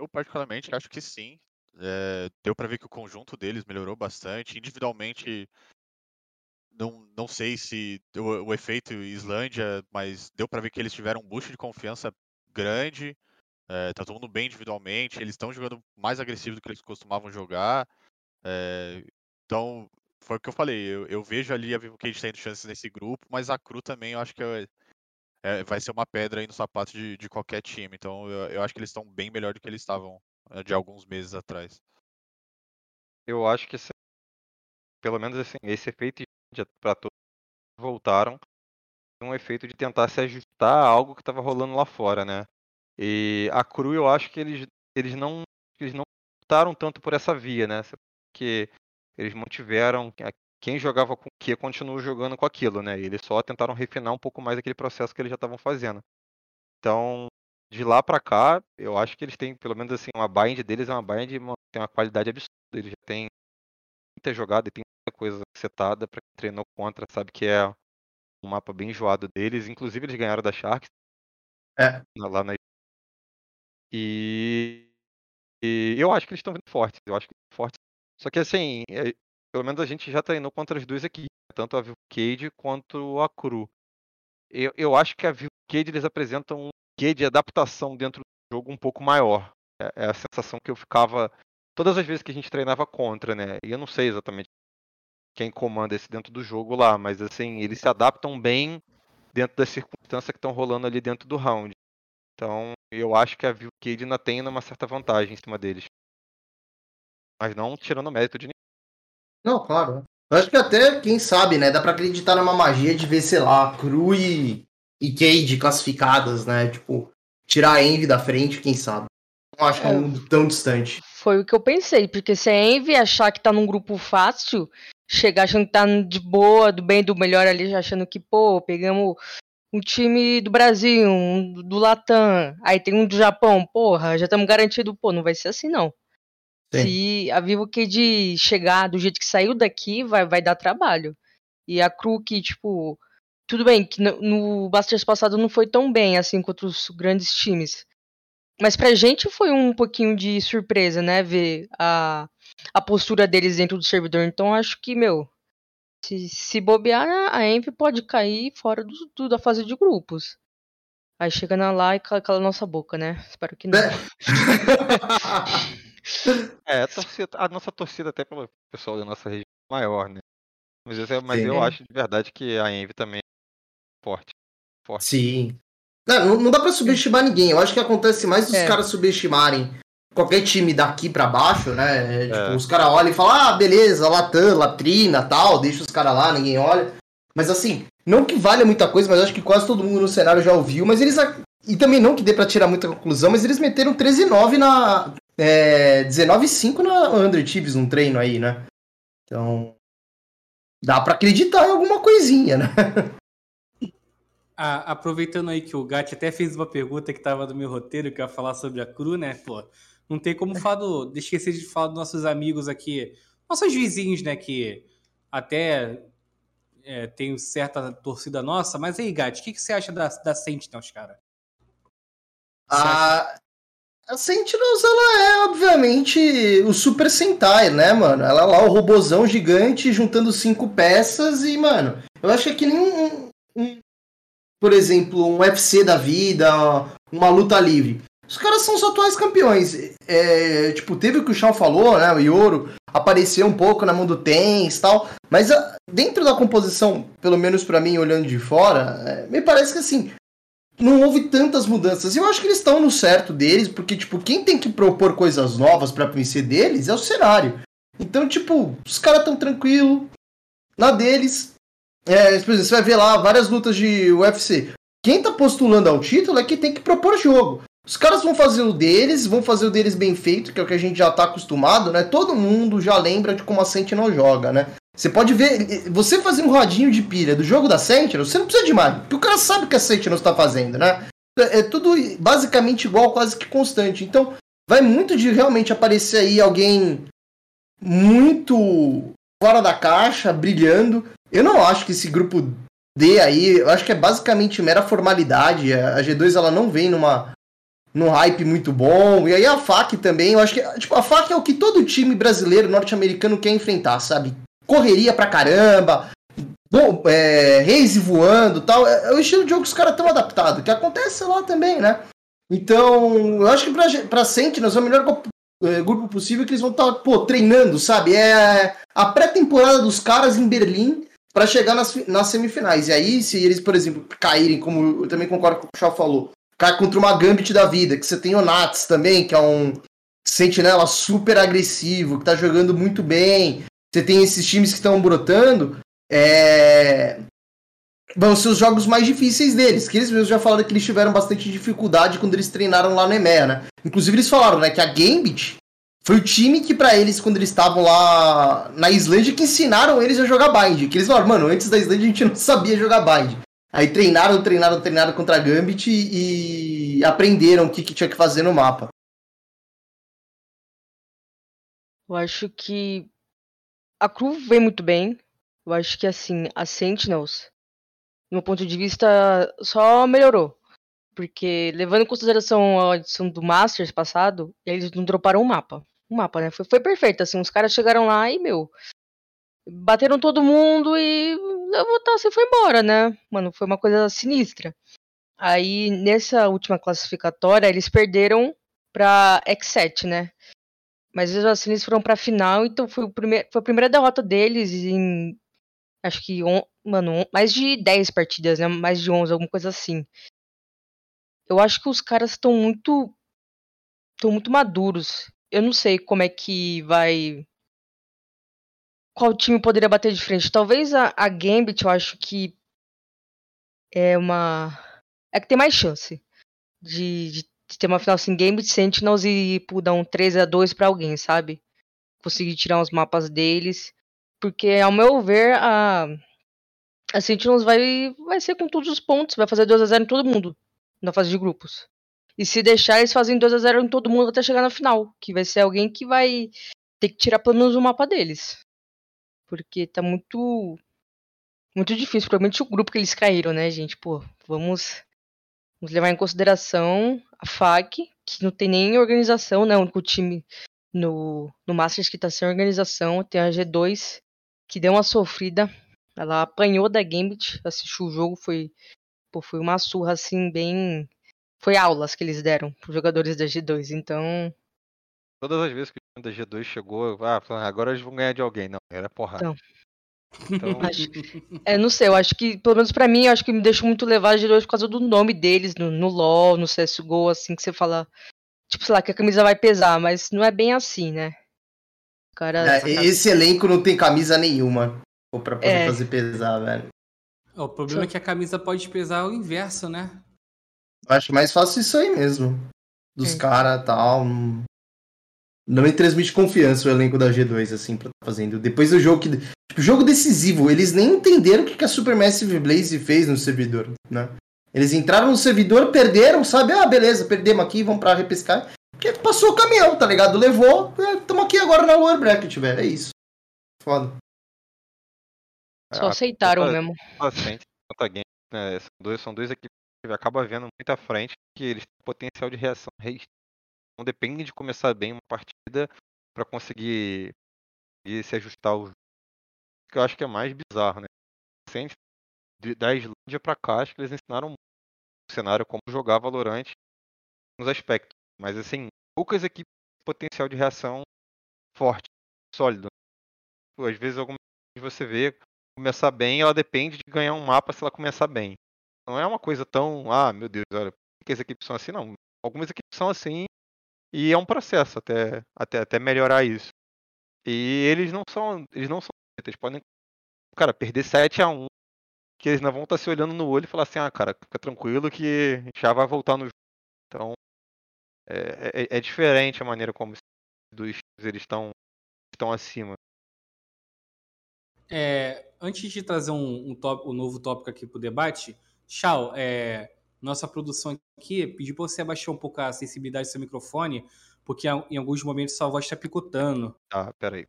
Eu particularmente acho que sim. É, deu para ver que o conjunto deles melhorou bastante. Individualmente, não, não sei se o, o efeito Islândia, mas deu para ver que eles tiveram um boost de confiança grande. É, tá todo mundo bem individualmente. Eles estão jogando mais agressivo do que eles costumavam jogar. É, então, foi o que eu falei. Eu, eu vejo ali a Vivo Cage tendo chances nesse grupo, mas a Cru também eu acho que é, é, vai ser uma pedra aí no sapato de, de qualquer time. Então, eu, eu acho que eles estão bem melhor do que eles estavam né, de alguns meses atrás. Eu acho que esse, pelo menos assim, esse efeito para todos voltaram um efeito de tentar se ajustar a algo que estava rolando lá fora, né? E a Cru eu acho que eles eles não eles não lutaram tanto por essa via, né? Porque eles mantiveram quem jogava com o que continuou jogando com aquilo, né? Eles só tentaram refinar um pouco mais aquele processo que eles já estavam fazendo. Então, de lá para cá, eu acho que eles têm, pelo menos assim, uma bind deles é uma bind tem uma qualidade absurda. Eles já têm muita jogada e tem muita coisa setada para quem treinou contra, sabe que é um mapa bem enjoado deles. Inclusive eles ganharam da Sharks. É. Lá na e, e eu acho que eles estão vindo fortes. Eu acho que fortes. Só que assim, é, pelo menos a gente já treinou contra as duas aqui, tanto a Vivo Cade quanto a Cru. Eu, eu acho que a Vivo Cade eles apresentam um quê de adaptação dentro do jogo um pouco maior. É, é, a sensação que eu ficava todas as vezes que a gente treinava contra, né? E eu não sei exatamente quem comanda esse dentro do jogo lá, mas assim, eles se adaptam bem dentro das circunstâncias que estão rolando ali dentro do round. Então, eu acho que a Vivo Cade ainda tem uma certa vantagem em cima deles. Mas não tirando mérito de ninguém. Não, claro. Eu acho que até, quem sabe, né? Dá pra acreditar numa magia de ver, sei lá, Cru e e Cade classificadas, né? Tipo, tirar a Envy da frente, quem sabe. Não acho que é um tão distante. Foi o que eu pensei, porque se a Envy achar que tá num grupo fácil, chegar achando que tá de boa, do bem, do melhor ali, achando que, pô, pegamos um time do Brasil, um do Latam, aí tem um do Japão, porra, já estamos garantidos, pô, não vai ser assim não. Sim. Se a Vivo de chegar do jeito que saiu daqui, vai, vai dar trabalho. E a Cru que, tipo, tudo bem que no, no Masters passado não foi tão bem assim contra os grandes times. Mas pra gente foi um pouquinho de surpresa, né, ver a, a postura deles dentro do servidor. Então acho que, meu, se, se bobear, a Env pode cair fora do, do, da fase de grupos. Aí chega na lá e cala, cala nossa boca, né? Espero que não. É, é a, torcida, a nossa torcida até pelo pessoal da nossa região é maior, né? Mas, eu, mas eu acho de verdade que a Envy também é forte. forte. Sim. Não, não dá pra subestimar ninguém. Eu acho que acontece mais os é. caras subestimarem qualquer time daqui para baixo, né? É, tipo, é. os caras olham e falam, ah, beleza, Latam, Latrina, tal, deixa os caras lá, ninguém olha. Mas assim, não que valha muita coisa, mas acho que quase todo mundo no cenário já ouviu, mas eles. E também não que dê pra tirar muita conclusão, mas eles meteram 13-9 na. É, 19-5 na Under Chiefs, um treino aí, né? Então. Dá pra acreditar em alguma coisinha, né? Ah, aproveitando aí que o Gatti até fez uma pergunta que tava no meu roteiro, que eu ia falar sobre a Cru, né? Pô, não tem como falar do, de esquecer de falar dos nossos amigos aqui, nossos vizinhos, né? Que até é, tem certa torcida nossa. Mas aí, Gatti, o que, que você acha da, da Sentinels, cara? A, a Sentinels, ela é, obviamente, o Super Sentai, né, mano? Ela lá, o robozão gigante, juntando cinco peças e, mano, eu acho que é nem um, um por exemplo, um UFC da vida, uma luta livre. Os caras são os atuais campeões. É, tipo, teve o que o Chão falou, né? O Yoro apareceu um pouco na mão do Tens e tal. Mas a, ah, dentro da composição, pelo menos para mim, olhando de fora, é, me parece que assim. Não houve tantas mudanças. Eu acho que eles estão no certo deles, porque, tipo, quem tem que propor coisas novas para vencer deles é o cenário. Então, tipo, os caras tão tranquilo na deles. É, por exemplo, você vai ver lá várias lutas de UFC. Quem tá postulando ao título é que tem que propor jogo. Os caras vão fazer o deles, vão fazer o deles bem feito, que é o que a gente já tá acostumado, né? Todo mundo já lembra de como a Sentinel joga, né? Você pode ver, você fazer um rodinho de pilha do jogo da Sentinel, você não precisa de mais, porque o cara sabe o que a Sentinel está fazendo, né? É, é tudo basicamente igual, quase que constante. Então, vai muito de realmente aparecer aí alguém muito fora da caixa, brilhando. Eu não acho que esse grupo D aí, eu acho que é basicamente mera formalidade. A G2 ela não vem numa num hype muito bom. E aí a FAC também, eu acho que tipo, a FAC é o que todo time brasileiro, norte-americano quer enfrentar, sabe? Correria pra caramba, bom, é, voando tal. É, é, o estilo de jogo que os caras estão adaptados, que acontece lá também, né? Então, eu acho que pra, pra Sentinels é o melhor é, grupo possível que eles vão estar, tá, pô, treinando, sabe? É a pré-temporada dos caras em Berlim para chegar nas, nas semifinais. E aí, se eles, por exemplo, caírem, como eu também concordo com o Shaw falou, cair contra uma Gambit da vida, que você tem o Nats também, que é um sentinela super agressivo, que tá jogando muito bem. Você tem esses times que estão brotando. É... Vão ser os jogos mais difíceis deles, que eles mesmos já falaram que eles tiveram bastante dificuldade quando eles treinaram lá no EMEA, né? Inclusive eles falaram, né, que a Gambit foi o time que para eles, quando eles estavam lá na Islândia, que ensinaram eles a jogar Bind. Que eles falaram, mano, antes da Islândia a gente não sabia jogar Bind. Aí treinaram, treinaram, treinaram contra a Gambit e aprenderam o que, que tinha que fazer no mapa. Eu acho que a Cru vem muito bem. Eu acho que assim, a Sentinels, do meu ponto de vista, só melhorou. Porque, levando em consideração a edição do Masters passado, eles não droparam um mapa. Um mapa, né? Foi, foi perfeito, assim, os caras chegaram lá e, meu, bateram todo mundo e levantaram assim foi embora, né? Mano, foi uma coisa sinistra. Aí, nessa última classificatória, eles perderam pra X7, né? Mas assim, eles foram pra final, então foi, o primeir, foi a primeira derrota deles em. Acho que, on, mano, mais de 10 partidas, né? Mais de 11, alguma coisa assim. Eu acho que os caras estão muito. estão muito maduros. Eu não sei como é que vai. Qual time poderia bater de frente? Talvez a, a Gambit, eu acho que. É uma. É que tem mais chance de, de, de ter uma final assim, Gambit, Sentinels e pô, dar um 3 a 2 pra alguém, sabe? Conseguir tirar uns mapas deles. Porque, ao meu ver, a, a Sentinels vai, vai ser com todos os pontos, vai fazer 2x0 em todo mundo na fase de grupos. E se deixar, eles fazem 2x0 em todo mundo até chegar na final. Que vai ser alguém que vai ter que tirar pelo menos o mapa deles. Porque tá muito. Muito difícil. Provavelmente o grupo que eles caíram, né, gente? Pô, vamos. Vamos levar em consideração a FAC, que não tem nem organização, né? O único time no, no Masters que tá sem organização. Tem a G2, que deu uma sofrida. Ela apanhou da Gambit, assistiu o jogo, foi, pô, foi uma surra assim, bem. Foi aulas que eles deram pros jogadores da G2. Então, Todas as vezes que o time da G2 chegou, ah, agora eles vão ganhar de alguém. Não, era porrada. Então. Então, Acho- É, não sei, eu acho que, pelo menos pra mim, eu acho que me deixa muito levar de dois por causa do nome deles no, no LoL, no CSGO, assim, que você fala, tipo, sei lá, que a camisa vai pesar, mas não é bem assim, né? Cara, É, esse elenco não tem camisa nenhuma pra poder É. fazer pesar, velho. O problema é que a camisa pode pesar o inverso, né? Eu acho mais fácil isso aí mesmo. Dos Sim. caras e tal. Não, não me transmite confiança o elenco da G2, assim, pra tá fazendo. Depois do jogo que. Tipo, jogo decisivo, eles nem entenderam o que que a Supermassive Blaze fez no servidor, né? Eles entraram no servidor, perderam, sabe? Ah, beleza, perdemos aqui, vamos pra repescar. Porque passou o caminhão, tá ligado? Levou, estamos aqui agora na lower bracket, velho. É isso. Foda. só aceitaram a- mesmo. Game, né, são, dois, são duas equipes que acaba vendo muito à frente, que eles têm potencial de reação. Não depende de começar bem uma partida para conseguir, se ajustar ao jogo. Que eu acho que é mais bizarro, né? De- da Islândia pra cá, acho que eles ensinaram muito o cenário como jogar Valorant nos aspectos. Mas assim, poucas equipes potencial de reação forte, sólido. Às vezes algumas vezes você vê começar bem, ela depende de ganhar um mapa se ela começar bem. Não é uma coisa tão, ah, meu Deus, olha, que as equipes são assim? Não. Algumas equipes são assim e é um processo até, até, até melhorar isso. E eles não são, eles não são, eles podem, cara, perder 7 a 1 que eles não vão estar se olhando no olho e falar assim, ah, cara, fica tranquilo que já vai voltar no jogo. Então, é, é, é diferente a maneira como dos eles estão estão acima. É, antes de trazer um, um, top- um novo tópico aqui para o debate, Chau, é, nossa produção aqui pediu para você abaixar um pouco a sensibilidade do seu microfone, porque em alguns momentos sua voz está picotando. Ah, peraí.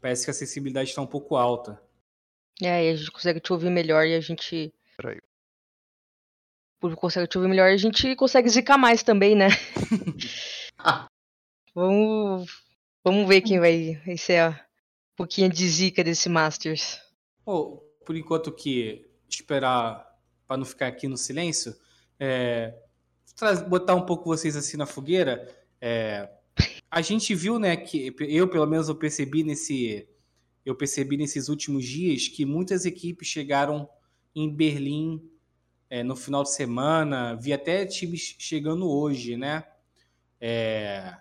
Parece que a sensibilidade está um pouco alta. É, aí a gente consegue te ouvir melhor e a gente. Peraí. Por consegue te ouvir melhor e a gente consegue zicar mais também, né? vamos, vamos ver quem vai, vai ser a um pouquinho de zica desse Masters. Pô, por enquanto que esperar para não ficar aqui no silêncio, é, botar um pouco vocês assim na fogueira. é, a gente viu, né, que eu pelo menos eu percebi nesse eu percebi nesses últimos dias que muitas equipes chegaram em Berlim é, no final de semana, vi até times chegando hoje, né? É,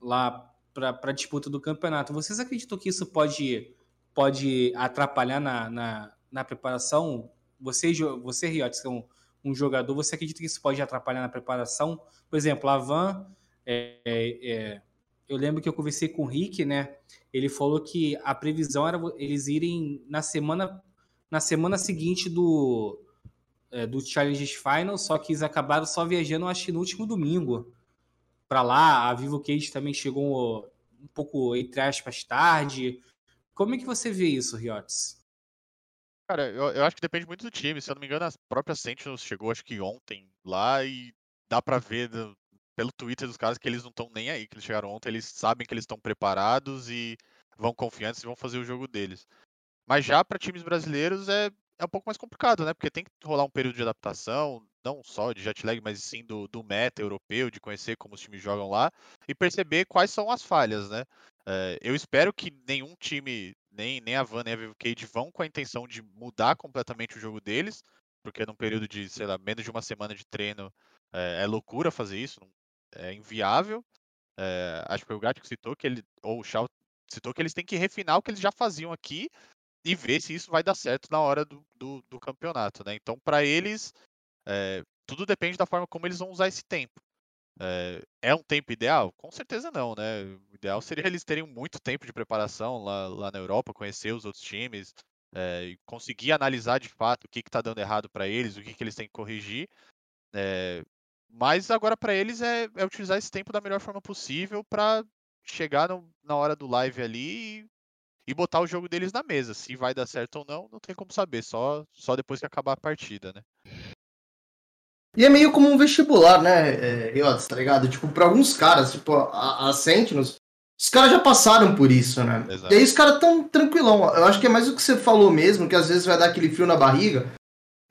lá para a disputa do campeonato. Vocês acreditam que isso pode, pode atrapalhar na, na, na preparação? Você, você Riot, que é um, um jogador, você acredita que isso pode atrapalhar na preparação? Por exemplo, a Van, é, é, eu lembro que eu conversei com o Rick, né? Ele falou que a previsão era eles irem na semana, na semana seguinte do, é, do Challenges Final, só que eles acabaram só viajando, acho que no último domingo para lá. A Vivo Cage também chegou um pouco, entre aspas, tarde. Como é que você vê isso, Riotes? Cara, eu, eu acho que depende muito do time. Se eu não me engano, a própria Sentinels chegou, acho que ontem lá e dá pra ver do- pelo Twitter dos caras que eles não estão nem aí, que eles chegaram ontem, eles sabem que eles estão preparados e vão confiantes e vão fazer o jogo deles. Mas já para times brasileiros é, é um pouco mais complicado, né? Porque tem que rolar um período de adaptação, não só de jet lag, mas sim do, do meta europeu, de conhecer como os times jogam lá e perceber quais são as falhas, né? É, eu espero que nenhum time, nem, nem a Van nem a Vivo Cage, vão com a intenção de mudar completamente o jogo deles, porque num período de, sei lá, menos de uma semana de treino é, é loucura fazer isso, é inviável. É, acho que foi o Gato que citou que ele, ou o Shao citou que eles têm que refinar o que eles já faziam aqui e ver se isso vai dar certo na hora do, do, do campeonato, né? Então, para eles, é, tudo depende da forma como eles vão usar esse tempo. É, é um tempo ideal? Com certeza não, né? O ideal seria eles terem muito tempo de preparação lá, lá na Europa, conhecer os outros times, é, e conseguir analisar de fato o que está dando errado para eles, o que, que eles têm que corrigir. É, mas agora para eles é, é, utilizar esse tempo da melhor forma possível para chegar no, na hora do live ali e, e, botar o jogo deles na mesa. Se vai dar certo ou não, não tem como saber, só, só depois que acabar a partida, né? E é meio como um vestibular, né, Riots, tá ligado? Tipo, pra alguns caras, tipo, a, a Sentinels, os caras já passaram por isso, né? Exato. E aí os caras tão tranquilão. Eu acho que é mais o que você falou mesmo, que às vezes vai dar aquele frio na barriga.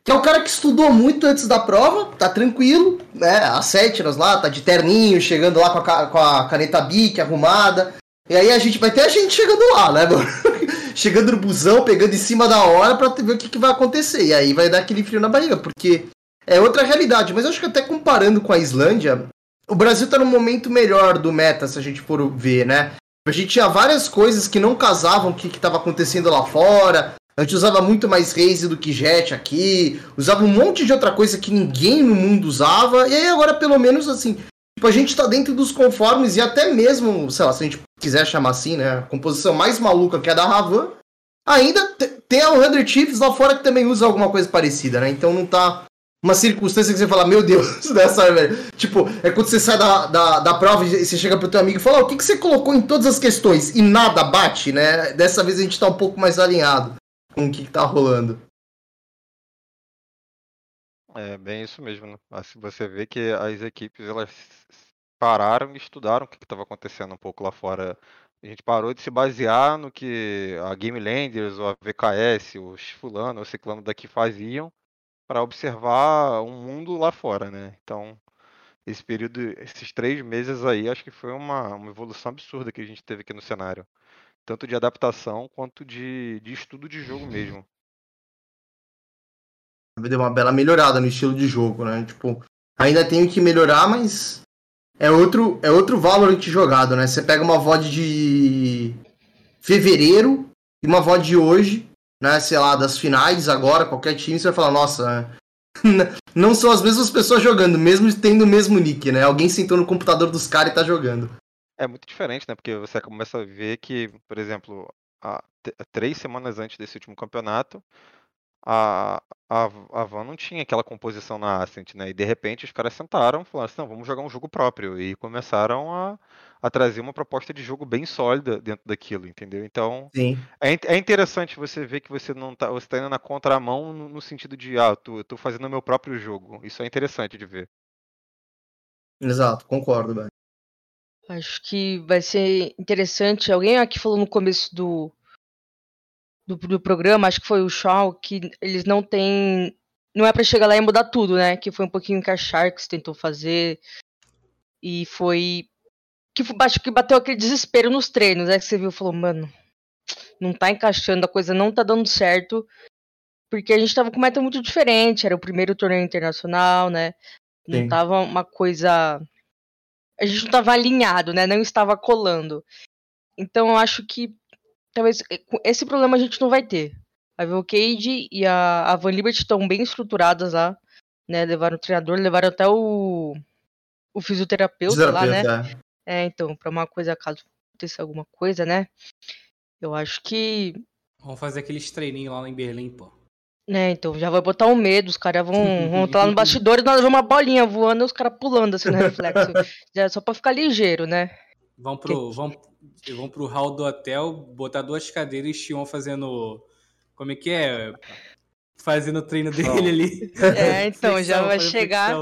Que é o cara que estudou muito antes da prova, tá tranquilo, né? As Sentinels lá, tá de terninho, chegando lá com a, com a caneta Bic arrumada. E aí a gente vai ter a gente chegando lá, né, mano? chegando no busão, pegando em cima da hora pra ver o que, que vai acontecer. E aí vai dar aquele frio na barriga, porque é outra realidade. Mas eu acho que até comparando com a Islândia, o Brasil tá num momento melhor do meta, se a gente for ver, né? A gente tinha várias coisas que não casavam com o que estava acontecendo lá fora. A gente usava muito mais Raze do que Jet aqui. Usava um monte de outra coisa que ninguém no mundo usava. E aí agora, pelo menos, assim, tipo, a gente tá dentro dos conformes e até mesmo, sei lá, se a gente quiser chamar assim, né? A composição mais maluca que é a da Ravan. Ainda tem a 100 Chiefs lá fora que também usa alguma coisa parecida, né? Então não tá uma circunstância que você fala, meu Deus, dessa, velho. Tipo, é quando você sai da, da, da prova e você chega pro teu amigo e fala, o que, que você colocou em todas as questões e nada bate, né? Dessa vez a gente tá um pouco mais alinhado com o que, que tá rolando. É bem isso mesmo, né? Assim, você vê que as equipes elas pararam e estudaram o que estava acontecendo um pouco lá fora. A gente parou de se basear no que a Game Landers, ou a VKS, os fulano, ou ciclano daqui faziam para observar um mundo lá fora, né? Então, esse período, esses três meses aí, acho que foi uma, uma evolução absurda que a gente teve aqui no cenário. Tanto de adaptação quanto de, de estudo de jogo mesmo. Deu uma bela melhorada no estilo de jogo, né? Tipo, ainda tenho que melhorar, mas é outro, é outro Valorant jogado, né? Você pega uma VOD de fevereiro e uma VOD de hoje, né, sei lá, das finais agora, qualquer time, você vai falar, nossa, não são as mesmas pessoas jogando, mesmo tendo o mesmo nick, né? Alguém sentou no computador dos caras e tá jogando. É muito diferente, né? Porque você começa a ver que, por exemplo, há três semanas antes desse último campeonato, a, a, a Van não tinha aquela composição na Ascent, né? E de repente os caras sentaram e falaram assim, não, vamos jogar um jogo próprio. E começaram a, a trazer uma proposta de jogo bem sólida dentro daquilo, entendeu? Então é, é, interessante você ver que você não tá, você tá indo na contramão no, no sentido de ah, eu tô, eu tô fazendo o meu próprio jogo. Isso é interessante de ver. Exato, concordo, velho. Acho que vai ser interessante. Alguém aqui falou no começo do, do, do programa, acho que foi o Shaw, que eles não têm. Não é para chegar lá e mudar tudo, né? Que foi um pouquinho que a Sharks tentou fazer. E foi que acho que bateu aquele desespero nos treinos, né? Que você viu, falou, mano, não tá encaixando, a coisa não tá dando certo, porque a gente tava com meta muito diferente, era o primeiro torneio internacional, né? Não Sim. tava uma coisa. A gente não tava alinhado, né? Não estava colando. Então eu acho que talvez esse problema a gente não vai ter. A Cage e a, a Van Liberty estão bem estruturadas lá, né? Levaram o treinador, levaram até o, o fisioterapeuta lá, né? É. É, então, pra uma coisa, caso aconteça alguma coisa, né? Eu acho que. Vamos fazer aqueles treininhos lá em Berlim, pô. É, então, já vai botar um medo, os caras vão, vão estar lá no bastidor e nós vamos uma bolinha voando e os caras pulando assim no reflexo. já, só pra ficar ligeiro, né? Vão pro, vão, vão pro hall do hotel, botar duas cadeiras e Xion fazendo. Como é que é? Fazendo o treino dele ali. É, então, já vai chegar.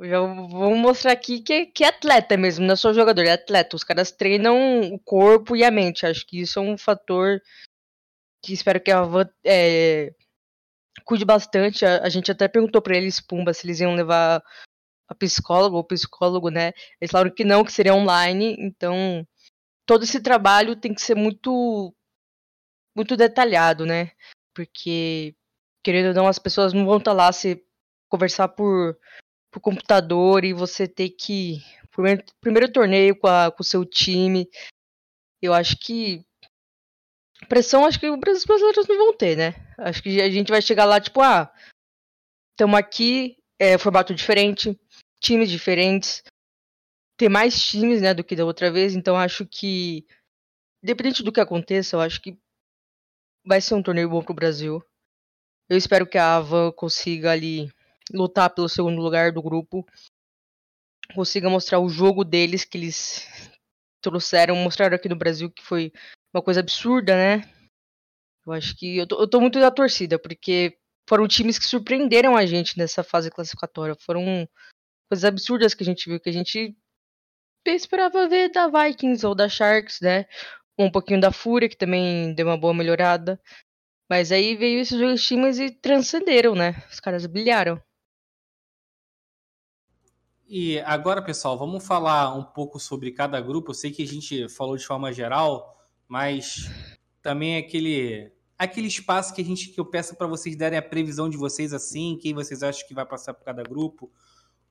Já vou mostrar aqui que, que é atleta mesmo, não é só jogador, é atleta. Os caras treinam o corpo e a mente. Acho que isso é um fator que espero que a Van é, cuide bastante. A, a, gente até perguntou para eles, Pumba, se eles iam levar a psicóloga ou psicólogo, né? Eles falaram que não, que seria online. Então, todo esse trabalho tem que ser muito, muito detalhado, né? Porque, querendo ou não, as pessoas não vão estar tá lá se conversar por pro computador e você ter que. Primeiro, primeiro torneio com, a, com o seu time. Eu acho que. Pressão, acho que os brasileiros não vão ter, né? Acho que a gente vai chegar lá, tipo, ah, estamos aqui, é, formato diferente, times diferentes. ter mais times, né, do que da outra vez, então acho que, independente do que aconteça, eu acho que vai ser um torneio bom pro Brasil. Eu espero que a Avan consiga ali lutar pelo segundo lugar do grupo, consiga mostrar o jogo deles que eles trouxeram, mostraram aqui no Brasil que foi uma coisa absurda, né? Eu acho que eu tô, eu tô muito da torcida, porque foram times que surpreenderam a gente nessa fase classificatória. Foram coisas absurdas que a gente viu, que a gente esperava ver da Vikings ou da Sharks, né? Um pouquinho da Fúria, que também deu uma boa melhorada. Mas aí veio esses dois times e transcenderam, né? Os caras brilharam. E agora, pessoal, vamos falar um pouco sobre cada grupo. Eu sei que a gente falou de forma geral, mas também é aquele aquele espaço que a gente que eu peço para vocês darem a previsão de vocês assim, quem vocês acham que vai passar por cada grupo.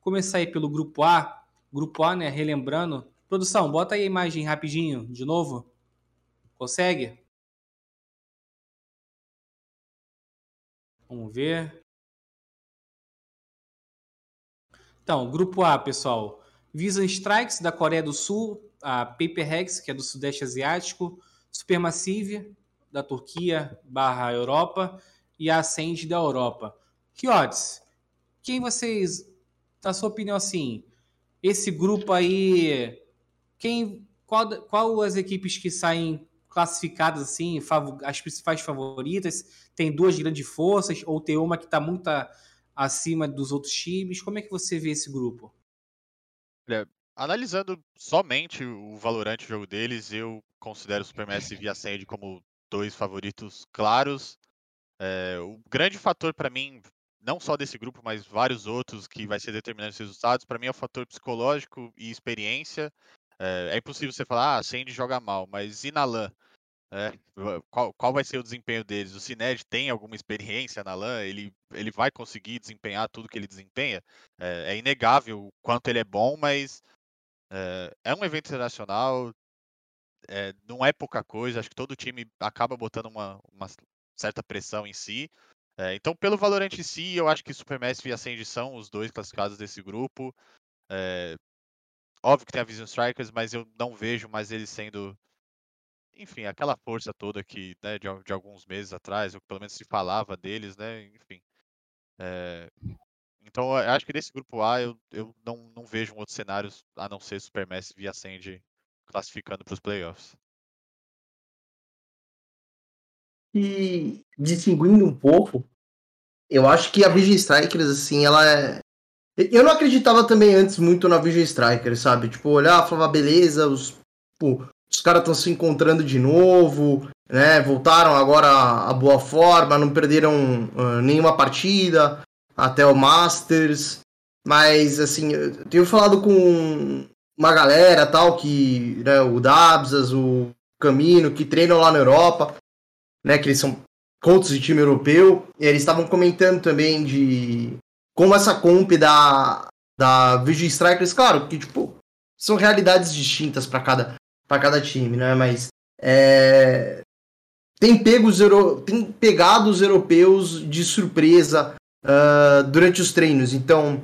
Começar aí pelo grupo A. Grupo A, né, relembrando. Produção, bota aí a imagem rapidinho de novo. Consegue? Vamos ver. Então, grupo A, pessoal. Vision Strikes, da Coreia do Sul. A Paper Rex, que é do Sudeste Asiático. Supermassive, da Turquia barra Europa. E a Ascend, da Europa. Kiotes, quem vocês, na sua opinião, assim, esse grupo aí, quem, qual, qual as equipes que saem classificadas assim, as principais favoritas? Tem duas grandes forças ou tem uma que está muito acima dos outros times? Como é que você vê esse grupo? Olha, analisando somente o Valorant, o jogo deles, eu considero o Supermassive e a Ascend como dois favoritos claros. É, o grande fator para mim, não só desse grupo, mas vários outros que vai ser determinante os resultados, para mim é o fator psicológico e experiência. É, é impossível você falar, ah, Sandy joga mal, mas e na LAN? É, qual, qual vai ser o desempenho deles? O Cined tem alguma experiência na LAN? Ele, ele vai conseguir desempenhar tudo que ele desempenha? É, é inegável o quanto ele é bom, mas é, é um evento internacional, é, não é pouca coisa. Acho que todo time acaba botando uma, uma certa pressão em si. É, então, pelo Valorant em si, eu acho que Supermassive e Ascend são os dois classificados desse grupo. É, óbvio que tem a Vision Strikers, mas eu não vejo mais eles sendo enfim, aquela força toda que, né, de, de alguns meses atrás, ou pelo menos se falava deles, né, enfim. É, então, eu acho que nesse grupo A eu, eu não, não vejo um outro cenário a não ser Supermassive e Ascend classificando para os playoffs. E distinguindo um pouco, eu acho que a Vision Strikers, assim, ela é. Eu não acreditava também antes muito na Vision Strikers, sabe? Tipo, olhar, falava, beleza, os, os caras estão se encontrando de novo, né? Voltaram agora a, boa forma, não perderam uh, nenhuma partida até o Masters. Mas assim, eu tenho falado com uma galera tal que, né, o Dabsas, o Camino, que treinam lá na Europa, né? Que eles são coaches de time europeu. Eles estavam comentando também de como essa comp da da Vigil Strikers, claro, que tipo são realidades distintas para cada para cada time, né? Mas é, tem, pego os euro, tem pegado os europeus de surpresa uh, durante os treinos. Então,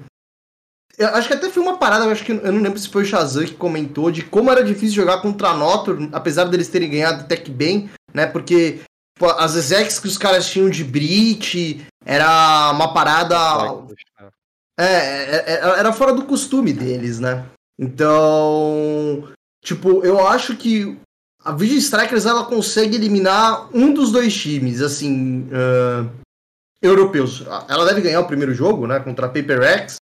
eu acho que até foi uma parada, eu acho que eu não lembro se foi o Shazam que comentou de como era difícil jogar contra a Notor, apesar deles terem ganhado até que bem, né? Porque pô, as execs que os caras tinham de Brit era uma parada. É, é, é, era fora do costume deles, né? Então, Tipo, eu acho que a Vision Strikers ela consegue eliminar um dos dois times, assim, uh, europeus. Ela deve ganhar o primeiro jogo, né, contra a Paper X,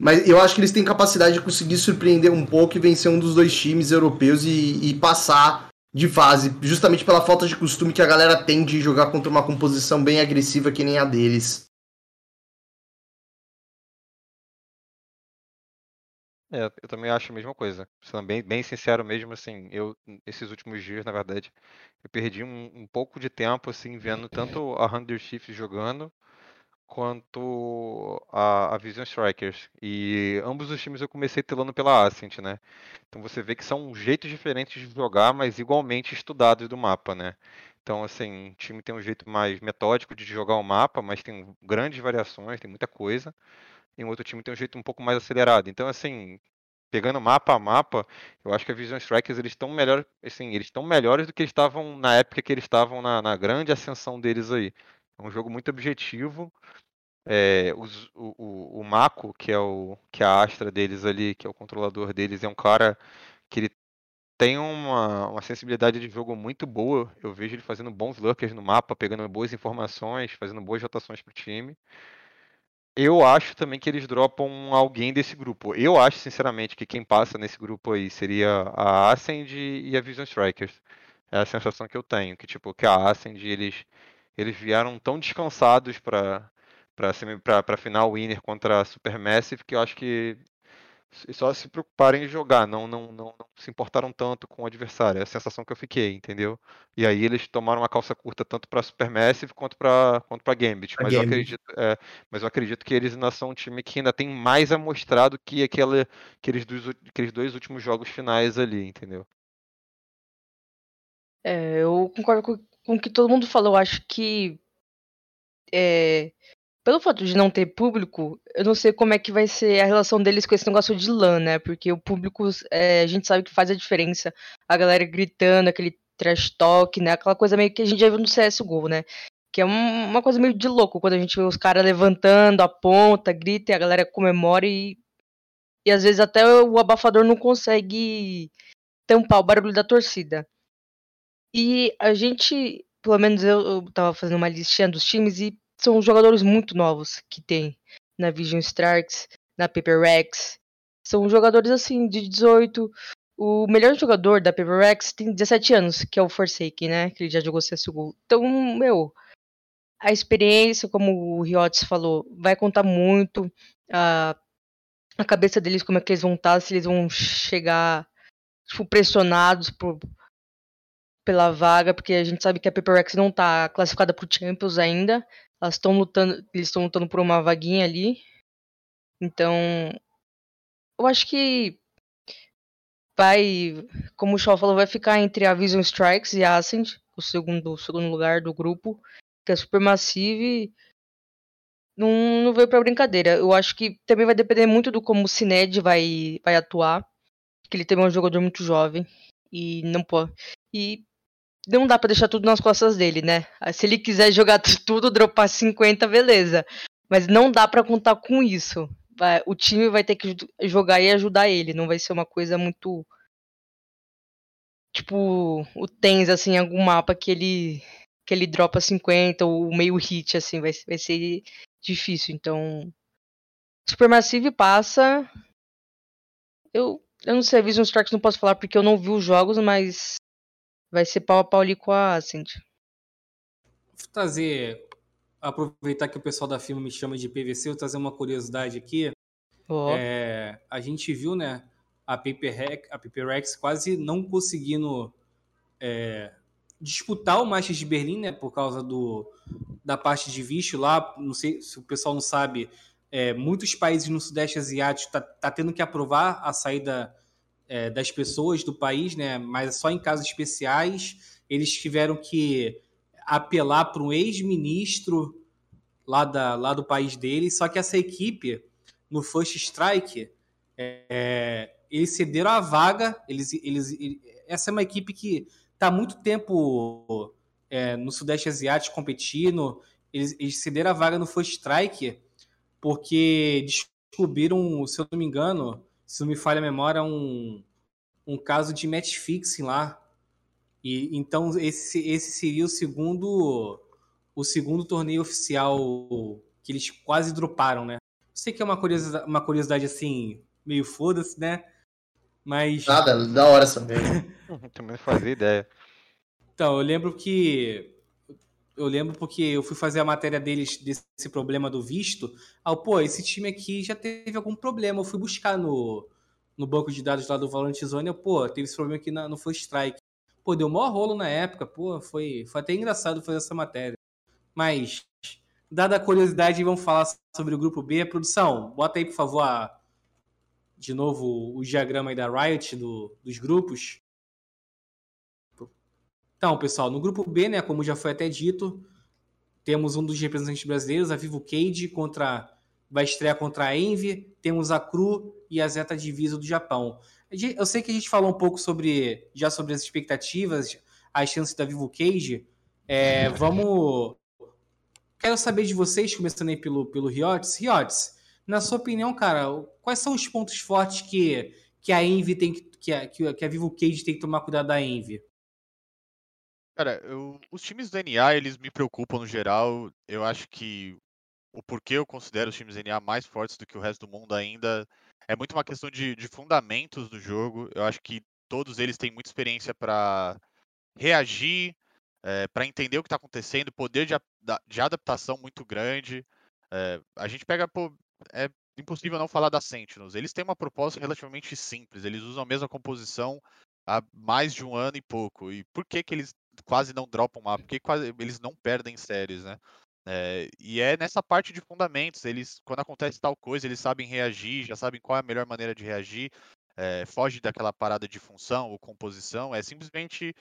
mas eu acho que eles têm capacidade de conseguir surpreender um pouco e vencer um dos dois times europeus e, e passar de fase, justamente pela falta de costume que a galera tem de jogar contra uma composição bem agressiva que nem a deles. É, eu também acho a mesma coisa. Sendo bem, bem sincero mesmo, assim, eu, esses últimos dias, na verdade, eu perdi um, um pouco de tempo, assim, vendo tanto a Hunter Chiefs jogando, quanto a, a Vision Strikers. E ambos os times eu comecei telando pela Ascent, né? Então você vê que são jeitos diferentes de jogar, mas igualmente estudados do mapa, né? Então, assim, o time tem um jeito mais metódico de jogar o mapa, mas tem grandes variações, tem muita coisa e um outro time tem um jeito um pouco mais acelerado. Então, assim, pegando mapa a mapa, eu acho que a Vision Strikers eles estão melhor, assim, eles estão melhores do que eles estavam na época que eles estavam na, na grande ascensão deles aí. É um jogo muito objetivo. É, os, o, o, o Mako, que é, o, que é a Astra deles ali, que é o controlador deles, é um cara que ele tem uma, uma sensibilidade de jogo muito boa. Eu vejo ele fazendo bons lurkers no mapa, pegando boas informações, fazendo boas rotações pro time. Eu acho também que eles dropam alguém desse grupo. Eu acho, sinceramente, que quem passa nesse grupo aí seria a Ascend e a Vision Strikers. É a sensação que eu tenho, que tipo, que a Ascend, eles, eles vieram tão descansados para para final winner contra a Supermassive que eu acho que só se preocuparem em jogar, não, não, não, não, se importaram tanto com o adversário. É a sensação que eu fiquei, entendeu? E aí eles tomaram uma calça curta tanto para Supermassive quanto para quanto para Gambit. Mas, Gambit. Eu acredito, é, mas eu acredito que eles ainda são um time que ainda tem mais a mostrar do que aquele, aqueles, dois, aqueles dois últimos jogos finais ali, entendeu? É, eu concordo com, com o que todo mundo falou. Eu acho que é, pelo fato de não ter público, eu não sei como é que vai ser a relação deles com esse negócio de LAN, né? Porque o público, é, a gente sabe que faz a diferença. A galera gritando, aquele trash talk, né? Aquela coisa meio que a gente já viu no CSGO, né? Que é uma coisa meio de louco, quando a gente vê os caras levantando a ponta, grita e a galera comemora e, e às vezes até o abafador não consegue tampar o barulho da torcida. E a gente, pelo menos eu, eu tava fazendo uma listinha dos times e são jogadores muito novos que tem na Vision Strikes, na Paper Rex. São jogadores assim de 18. O melhor jogador da Paper Rex tem 17 anos, que é o Forsaken, né? Que ele já jogou CSGO. Então, meu, a experiência, como o Riotes falou, vai contar muito. A, a cabeça deles, como é que eles vão estar, se eles vão chegar tipo, pressionados por, pela vaga, porque a gente sabe que a Paper Rex não está classificada para o Champions ainda. Elas estão lutando, eles estão lutando por uma vaguinha ali. Então, eu acho que vai, como o Shaw falou, vai ficar entre a Vision Strikes e a o segundo, o segundo lugar do grupo, que é Supermassive. Não, não veio para brincadeira. Eu acho que também vai depender muito do como o Cined vai, vai atuar. Que ele também é um jogador muito jovem. E não pode. E não dá para deixar tudo nas costas dele, né? Se ele quiser jogar tudo, dropar 50, beleza. Mas não dá para contar com isso. O time vai ter que jogar e ajudar ele. Não vai ser uma coisa muito. Tipo, o Tens, assim, algum mapa que ele que ele dropa 50 ou meio hit, assim, vai, vai ser difícil. Então, Supermassive passa. Eu, eu não sei, Vision Strikes não posso falar porque eu não vi os jogos, mas vai ser pau a pau ali com a Ascent. Vou trazer, aproveitar que o pessoal da firma me chama de PVC, vou trazer uma curiosidade aqui. Oh. É, a gente viu, né, a Paper, a Paper Rex quase não conseguindo é, disputar o Masters de Berlim, né, por causa do, da parte de visto lá. Não sei se o pessoal não sabe, é, muitos países no Sudeste Asiático tá, tá tendo que aprovar a saída é, das pessoas do país, né? Mas só em casos especiais eles tiveram que apelar para um ex-ministro lá, da, lá do país deles. Só que essa equipe no First Strike é, eles cederam a vaga. Eles, eles, essa é uma equipe que está há muito tempo é, no Sudeste Asiático competindo. Eles, eles cederam a vaga no First Strike porque descobriram, se eu não me engano, se não me falha a memória, um, um caso de match fixing lá. E então esse, esse seria o segundo o segundo torneio oficial que eles quase droparam, né? Sei que é uma curiosidade, uma curiosidade assim, meio foda-se, né? Mas. Nada, da hora saber. Também fazia ideia. Então, eu lembro que. Eu lembro porque eu fui fazer a matéria deles desse problema do visto. Ah, pô, esse time aqui já teve algum problema. Eu fui buscar no, no banco de dados lá do Valorant Zone, pô, teve esse problema aqui na, no First Strike. Pô, deu maior rolo na época, pô, foi, foi até engraçado fazer essa matéria. Mas, dada a curiosidade, vamos falar sobre o grupo B. Produção, bota aí, por favor, a, de novo o diagrama aí da Riot do, dos grupos. Então, pessoal, no grupo B, né, como já foi até dito, temos um dos representantes brasileiros, a Vivo Cade, contra vai estrear contra a Envy, temos a Cru e a Zeta Divisa do Japão. Eu sei que a gente falou um pouco sobre já sobre as expectativas, as chances da Vivo Cage. É, vamos. Quero saber de vocês, começando aí pelo, pelo Riotes. Riotes, na sua opinião, cara, quais são os pontos fortes que, que a Envy tem que, que a, que a Vivo Cage tem que tomar cuidado da Envy? Cara, eu, os times do NA, eles me preocupam no geral. Eu acho que o porquê eu considero os times NA mais fortes do que o resto do mundo ainda é muito uma questão de, de fundamentos do jogo. Eu acho que todos eles têm muita experiência para reagir, é, para entender o que está acontecendo, poder de, de, adaptação muito grande. É, a gente pega, pô, é impossível não falar da Sentinels. Eles têm uma proposta relativamente simples, eles usam a mesma composição há mais de um ano e pouco. E por que, que eles quase não dropam mapa, porque quase, eles não perdem séries, né? É, e é nessa parte de fundamentos, eles, quando acontece tal coisa, eles sabem reagir, já sabem qual é a melhor maneira de reagir, é, foge daquela parada de função ou composição, é simplesmente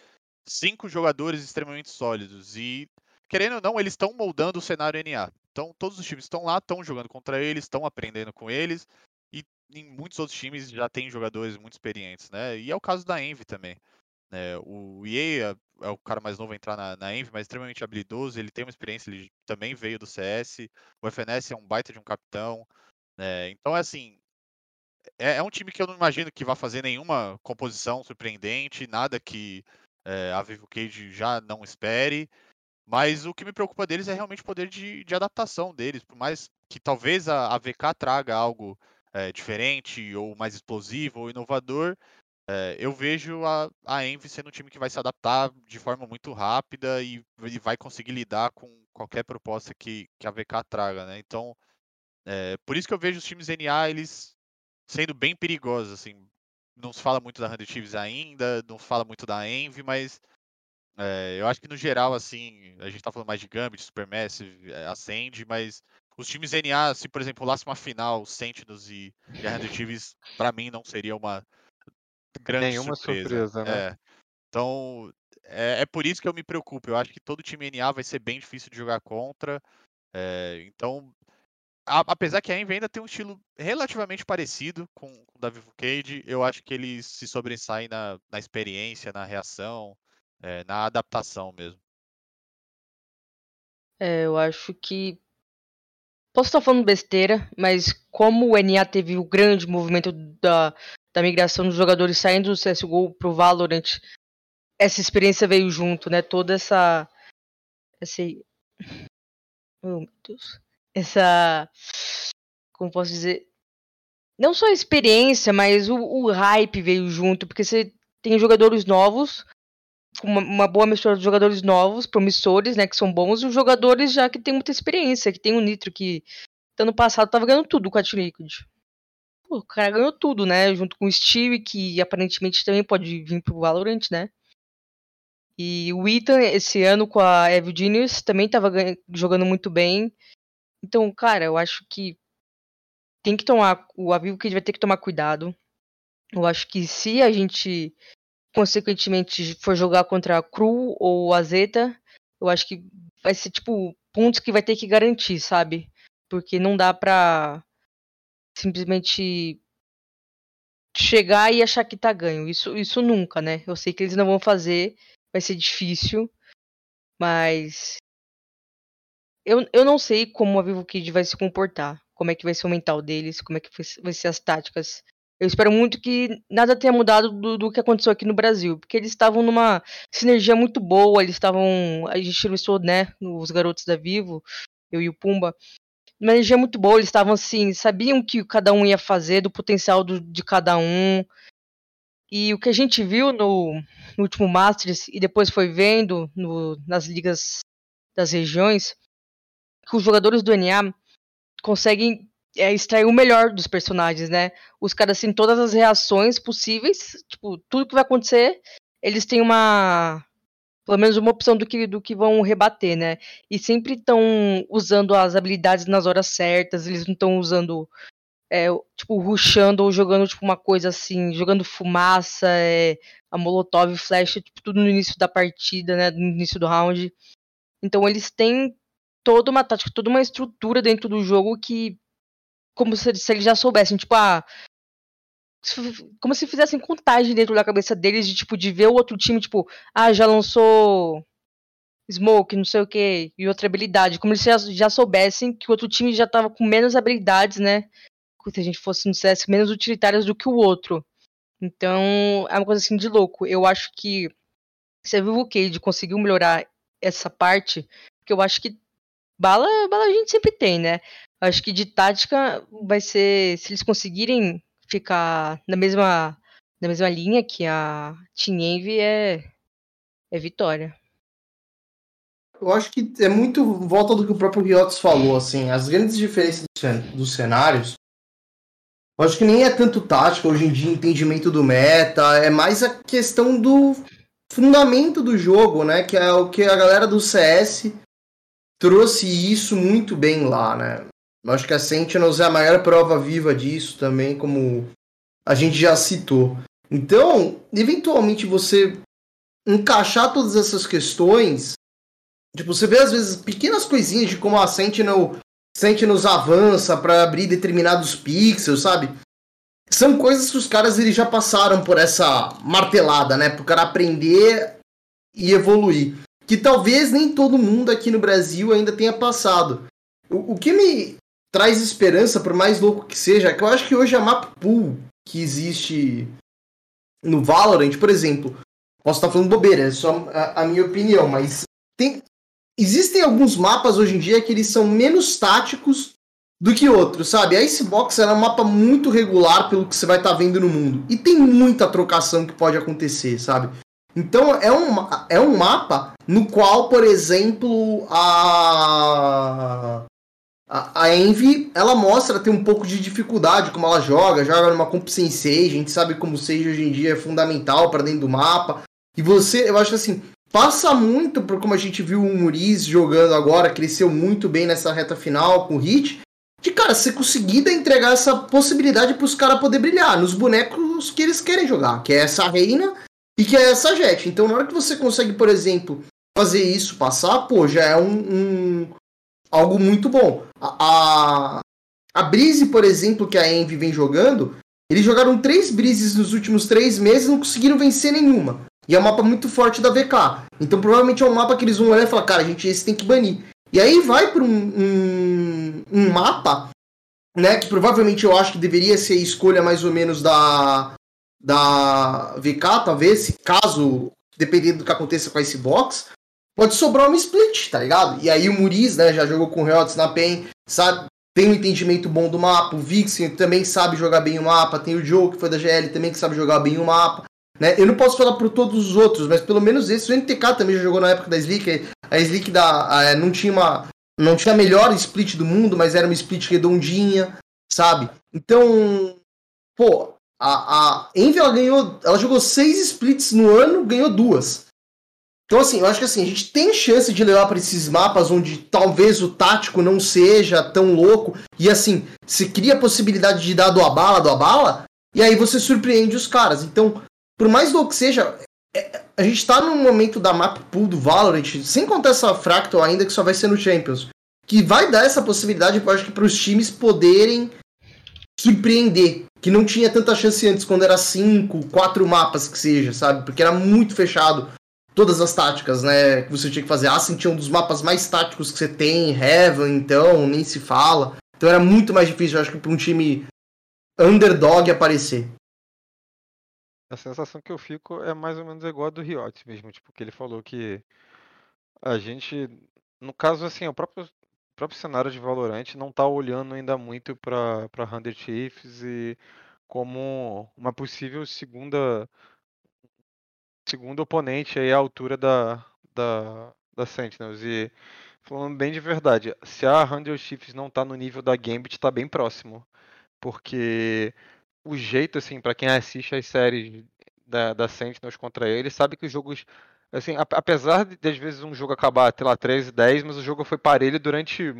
cinco jogadores extremamente sólidos e, querendo ou não, eles estão moldando o cenário NA. Então, todos os times estão lá, estão jogando contra eles, estão aprendendo com eles, e em muitos outros times já tem jogadores muito experientes, né? E é o caso da Envy também. É, o EA é, o cara mais novo a entrar na, na Envy, mas extremamente habilidoso. Ele tem uma experiência, ele também veio do CS. O FNS é um baita de um capitão. Né? Então, é assim. É, é, um time que eu não imagino que vá fazer nenhuma composição surpreendente, nada que é, a Vivo Cage já não espere. Mas o que me preocupa deles é realmente o poder de, de adaptação deles. Por mais que talvez a, a VK traga algo é, diferente, ou mais explosivo, ou inovador, é, eu vejo a, a Envy sendo um time que vai se adaptar de forma muito rápida e, e vai conseguir lidar com qualquer proposta que, que a VK traga, né? Então, é, por isso que eu vejo os times NA, eles sendo bem perigosos, assim. Não se fala muito da Hundred Thieves ainda, não se fala muito da Envy, mas é, eu acho que no geral, assim, a gente tá falando mais de Gambit, Supermassive, Ascend, mas os times NA, se por exemplo rolasse uma final, Sentinels e, e a Hundred Thieves, pra mim não seria uma grande Nenhuma surpresa, surpresa né? É. Então, é, é, por isso que eu me preocupo. Eu acho que todo time NA vai ser bem difícil de jogar contra. É, então, a, apesar que a Envy ainda tem um estilo relativamente parecido com, com o da Vivo Cage, eu acho que eles se sobressaem na, na experiência, na reação, é, na adaptação mesmo. É, eu acho que. Posso estar falando besteira, mas como o NA teve o grande movimento da, da migração dos jogadores saindo do CSGO pro Valorant, essa experiência veio junto, né? Toda essa. Essa. Oh, meu Deus. Essa. Como posso dizer? Não só a experiência, mas o, o hype veio junto, porque você tem jogadores novos, uma, uma, boa mistura de jogadores novos, promissores, né? Que são bons, e os jogadores já que tem muita experiência, que tem o Nitro, que ano passado tava ganhando tudo com a Team Liquid o cara ganhou tudo, né? Junto com o Steve, que aparentemente também pode vir pro Valorant, né? E o Ethan, esse ano com a Evil Genius, também tava jogando muito bem. Então, cara, eu acho que tem que tomar. O Avivo que vai ter que tomar cuidado. Eu acho que se a gente, consequentemente, for jogar contra a Cru ou a Zeta, eu acho que vai ser, tipo, pontos que vai ter que garantir, sabe? Porque não dá pra simplesmente chegar e achar que tá ganho. Isso, isso nunca, né? Eu sei que eles não vão fazer, vai ser difícil, mas eu, eu não sei como a Vivo Kid vai se comportar, como é que vai ser o mental deles, como é que vai ser as táticas. Eu espero muito que nada tenha mudado do, do que aconteceu aqui no Brasil, porque eles estavam numa sinergia muito boa, eles estavam. A gente entrevistou, né, os garotos da Vivo, eu e o Pumba, uma energia muito boa, eles estavam assim, sabiam que cada um ia fazer, do potencial do, de cada um. E o que a gente viu no, no último Masters e depois foi vendo no, nas ligas das regiões, que os jogadores do NA conseguem é, extrair o melhor dos personagens, né? Os caras têm todas as reações possíveis, tipo, tudo que vai acontecer, eles têm uma pelo menos uma opção do que, do que vão rebater, né? E sempre estão usando as habilidades nas horas certas, eles não estão usando, é, tipo, rushando ou jogando, tipo, uma coisa assim, jogando fumaça, é, a molotov, flash, tipo, tudo no início da partida, né? No início do round. Então eles têm toda uma tática, toda uma estrutura dentro do jogo que como se, se eles já soubessem, tipo, ah, como se fizessem contagem dentro da cabeça deles de tipo de ver o outro time tipo ah já lançou smoke não sei o que e outra habilidade. Como eles já, já soubessem que o outro time já tava com menos habilidades né? Se a gente fosse no CS menos utilitárias do que o outro. Então é uma coisa assim de louco. Eu acho que você viu o Cade conseguiu melhorar essa parte porque eu acho que bala bala a gente sempre tem né? Acho que de tática vai ser se eles conseguirem ficar na mesma, na mesma linha que a Team Envy é, é vitória. Eu acho que é muito volta do que o próprio Riots falou, assim, as grandes diferenças dos cenários. Eu acho que nem é tanto tática hoje em dia, entendimento do meta, é mais a questão do fundamento do jogo, né? Que é o que a galera do CS trouxe isso muito bem lá, né? Acho que a Sentinels é a maior prova viva disso também, como a gente já citou. Então, eventualmente você encaixar todas essas questões, tipo, você vê às vezes pequenas coisinhas de como a Sentinel, Sentinels avança para abrir determinados pixels, sabe? São coisas que os caras eles já passaram por essa martelada, né? Pro cara aprender e evoluir. Que talvez nem todo mundo aqui no Brasil ainda tenha passado. O, o que me traz esperança, por mais louco que seja, que eu acho que hoje a map pool que existe no Valorant, por exemplo, posso estar falando bobeira, é só a, a minha opinião, mas tem, existem alguns mapas hoje em dia que eles são menos táticos do que outros, sabe? A Icebox é um mapa muito regular pelo que você vai estar tá vendo no mundo. E tem muita trocação que pode acontecer, sabe? Então é um, é um mapa no qual, por exemplo, a a, a Envy, ela mostra ter um pouco de dificuldade como ela joga, joga numa comp sem a gente sabe como Sage hoje em dia é fundamental para dentro do mapa. E você, eu acho assim, passa muito por como a gente viu o Muriz jogando agora, cresceu muito bem nessa reta final com o Hit. De cara, você conseguir entregar essa possibilidade para os caras poder brilhar nos bonecos que eles querem jogar, que é essa reina e que é essa jet. Então, na hora que você consegue, por exemplo, fazer isso passar, pô, já é um, um algo muito bom. A, a, a Brise, por exemplo, que a Envy vem jogando, eles jogaram três Brises nos últimos três meses e não conseguiram vencer nenhuma. E é um mapa muito forte da VK. Então provavelmente é um mapa que eles vão olhar e falar, cara, a gente esse tem que banir. E aí vai para um, um, um, mapa, né, que provavelmente eu acho que deveria ser a escolha mais ou menos da, da VK, talvez, caso, dependendo do que aconteça com a Icebox, pode sobrar uma split, tá ligado? E aí o Muriz, né, já jogou com o Helts na PEN, sabe, tem um entendimento bom do mapa, o Vixen também sabe jogar bem o mapa, tem o Joe, que foi da GL, também que sabe jogar bem o mapa. Né? Eu não posso falar por todos os outros, mas pelo menos esse, o NTK também já jogou na época da Slick, a Slick da, a, não tinha uma não tinha a melhor split do mundo, mas era uma split redondinha, sabe? Então, pô, a, a Envy ela ganhou, ela jogou seis splits no ano, ganhou duas. Então, assim, eu acho que assim, a gente tem chance de levar para esses mapas onde talvez o tático não seja tão louco. E assim, se cria a possibilidade de dar do a bala, do a bala, e aí você surpreende os caras. Então, por mais louco que seja, é, a gente tá num momento da map pool do Valorant, sem contar essa Fractal ainda, que só vai ser no Champions. Que vai dar essa possibilidade, eu acho que, para os times poderem surpreender. Que não tinha tanta chance antes, quando era cinco, quatro mapas que seja, sabe? Porque era muito fechado todas as táticas, né, que você tinha que fazer. Ascent é um dos mapas mais táticos que você tem, Heaven, então, nem se fala. Então era muito mais difícil, eu acho que para um time underdog aparecer. A sensação que eu fico é mais ou menos igual a do Riot mesmo, tipo, que ele falou que a gente, no caso assim, o próprio, o próprio cenário de Valorant não tá olhando ainda muito para para Hundred Chiefs e como uma possível segunda segundo oponente aí à altura da, da, da Sentinels. E falando bem de verdade, se a Handle Chiefs não tá no nível da Gambit, tá bem próximo. Porque o jeito, assim, para quem assiste as séries da, da Sentinels contra ele, sabe que os jogos. Assim, apesar de às vezes um jogo acabar, sei lá, 13 10, mas o jogo foi parelho durante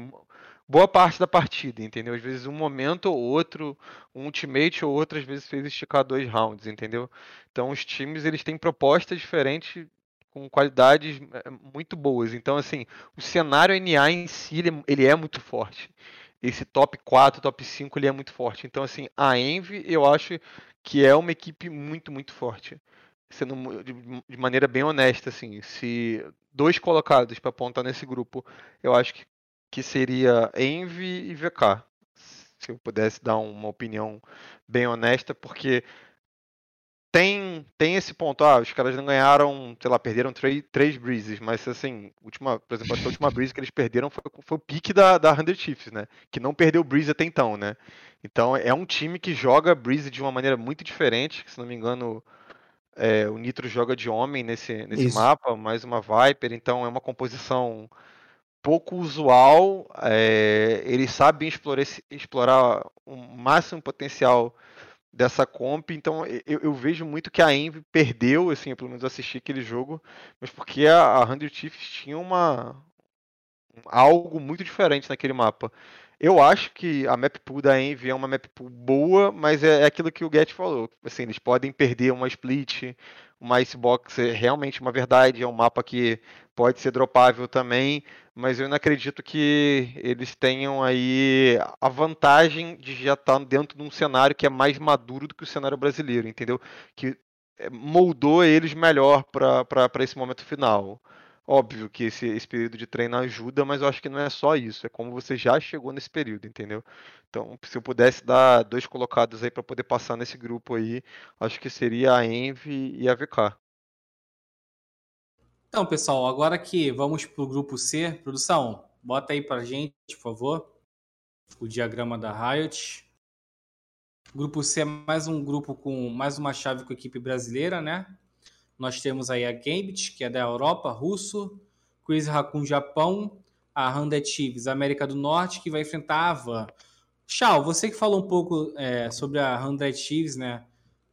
boa parte da partida, entendeu? Às vezes um momento ou outro, um ultimate ou outro, às vezes fez esticar dois rounds, entendeu? Então os times eles têm propostas diferentes com qualidades eh, muito boas. Então assim, o cenário NA em si ele, ele é muito forte. esse top 4, top 5 ele é muito forte. Então, assim, a Envy eu acho que é uma equipe muito, muito forte. Sendo de maneira bem honesta, assim, se dois colocados para apontar nesse grupo, eu acho que, que seria Envy e VK. Se eu pudesse dar uma opinião bem honesta, porque tem, tem esse ponto, ah, os caras não ganharam, sei lá, perderam três, três breezes, mas assim, última, por exemplo, a última breeze que eles perderam foi, foi o pique da, da Hunter Chiefs, né? Que não perdeu breeze até então, né? Então é um time que joga breeze de uma maneira muito diferente, se não me engano, é, o Nitro joga de homem nesse, nesse mapa, mais uma Viper, então é uma composição pouco usual, é, eles sabem explorar, explorar o máximo potencial dessa comp, então eu, eu, vejo muito que a Envy perdeu, assim, pelo menos assisti aquele jogo, mas porque a, a Hundred Chiefs tinha uma algo muito diferente naquele mapa. Eu acho que a map pool da Envy é uma map pool boa, mas é, é aquilo que o Get falou. Assim, eles podem perder uma split, uma Icebox é realmente uma verdade, é um mapa que pode ser dropável também, mas eu não acredito que eles tenham aí a vantagem de já estar dentro de um cenário que é mais maduro do que o cenário brasileiro, entendeu? Que é, moldou eles melhor para esse momento final. Óbvio que esse, esse período de treino ajuda, mas eu acho que não é só isso, é como você já chegou nesse período, entendeu? Então, se eu pudesse dar dois colocados aí para poder passar nesse grupo aí, acho que seria a Envy e a VK. Então, pessoal, agora que vamos para o grupo C, produção, bota aí para gente, por favor, o diagrama da Riot. Grupo C é mais um grupo com mais uma chave com a equipe brasileira, né? Nós temos aí a Gambit, que é da Europa, russo, Crazy Raccoon, Japão, a Handet Chiefs, América do Norte, que vai enfrentar a Avan. Chau, você que falou um pouco é, sobre a Handet Chiefs, né,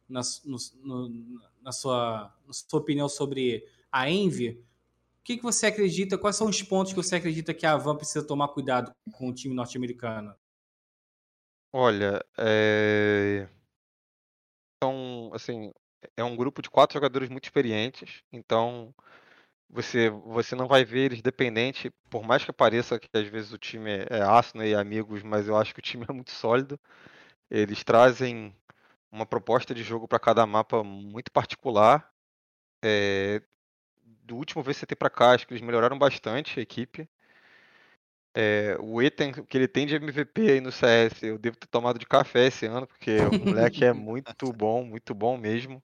na, no, no, na, sua, na sua opinião sobre a Envy, o que, que você acredita, quais são os pontos que você acredita que a Avan precisa tomar cuidado com o time norte-americano? Olha, é... então, assim, é um grupo de quatro jogadores muito experientes, então você, você não vai ver eles dependente, por mais que pareça que às vezes o time é, é ácido e amigos, mas eu acho que o time é muito sólido. Eles trazem uma proposta de jogo para cada mapa muito particular. É, do último VCT para cá, acho que eles melhoraram bastante a equipe. É, o Ethan, o que ele tem de MVP aí no CS, eu devo ter tomado de café esse ano, porque o moleque é muito bom, muito bom mesmo.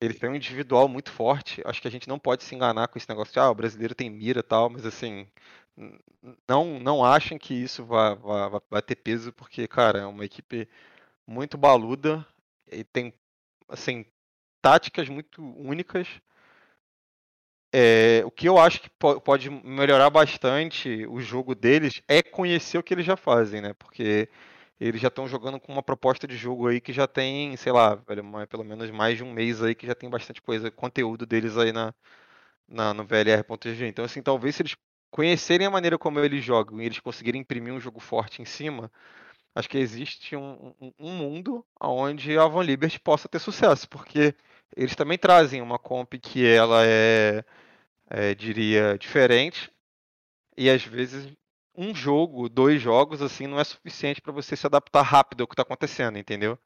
Ele tem um individual muito forte. Acho que a gente não pode se enganar com esse negócio de ah, o brasileiro tem mira e tal, mas assim, não não achem que isso vai, vai, vai ter peso, porque, cara, é uma equipe muito baluda e tem assim táticas muito únicas. É, o que eu acho que pode melhorar bastante o jogo deles é conhecer o que eles já fazem, né? Porque eles já estão jogando com uma proposta de jogo aí que já tem, sei lá, pelo menos mais de um mês aí que já tem bastante coisa, conteúdo deles aí na, na no VLR.g. Então, assim, talvez se eles conhecerem a maneira como eles jogam e eles conseguirem imprimir um jogo forte em cima, acho que existe um, um, um mundo onde a Van Liberty possa ter sucesso, porque eles também trazem uma comp que ela é, é diria, diferente e às vezes um jogo, dois jogos, assim, não é suficiente para você se adaptar rápido ao que está acontecendo, entendeu?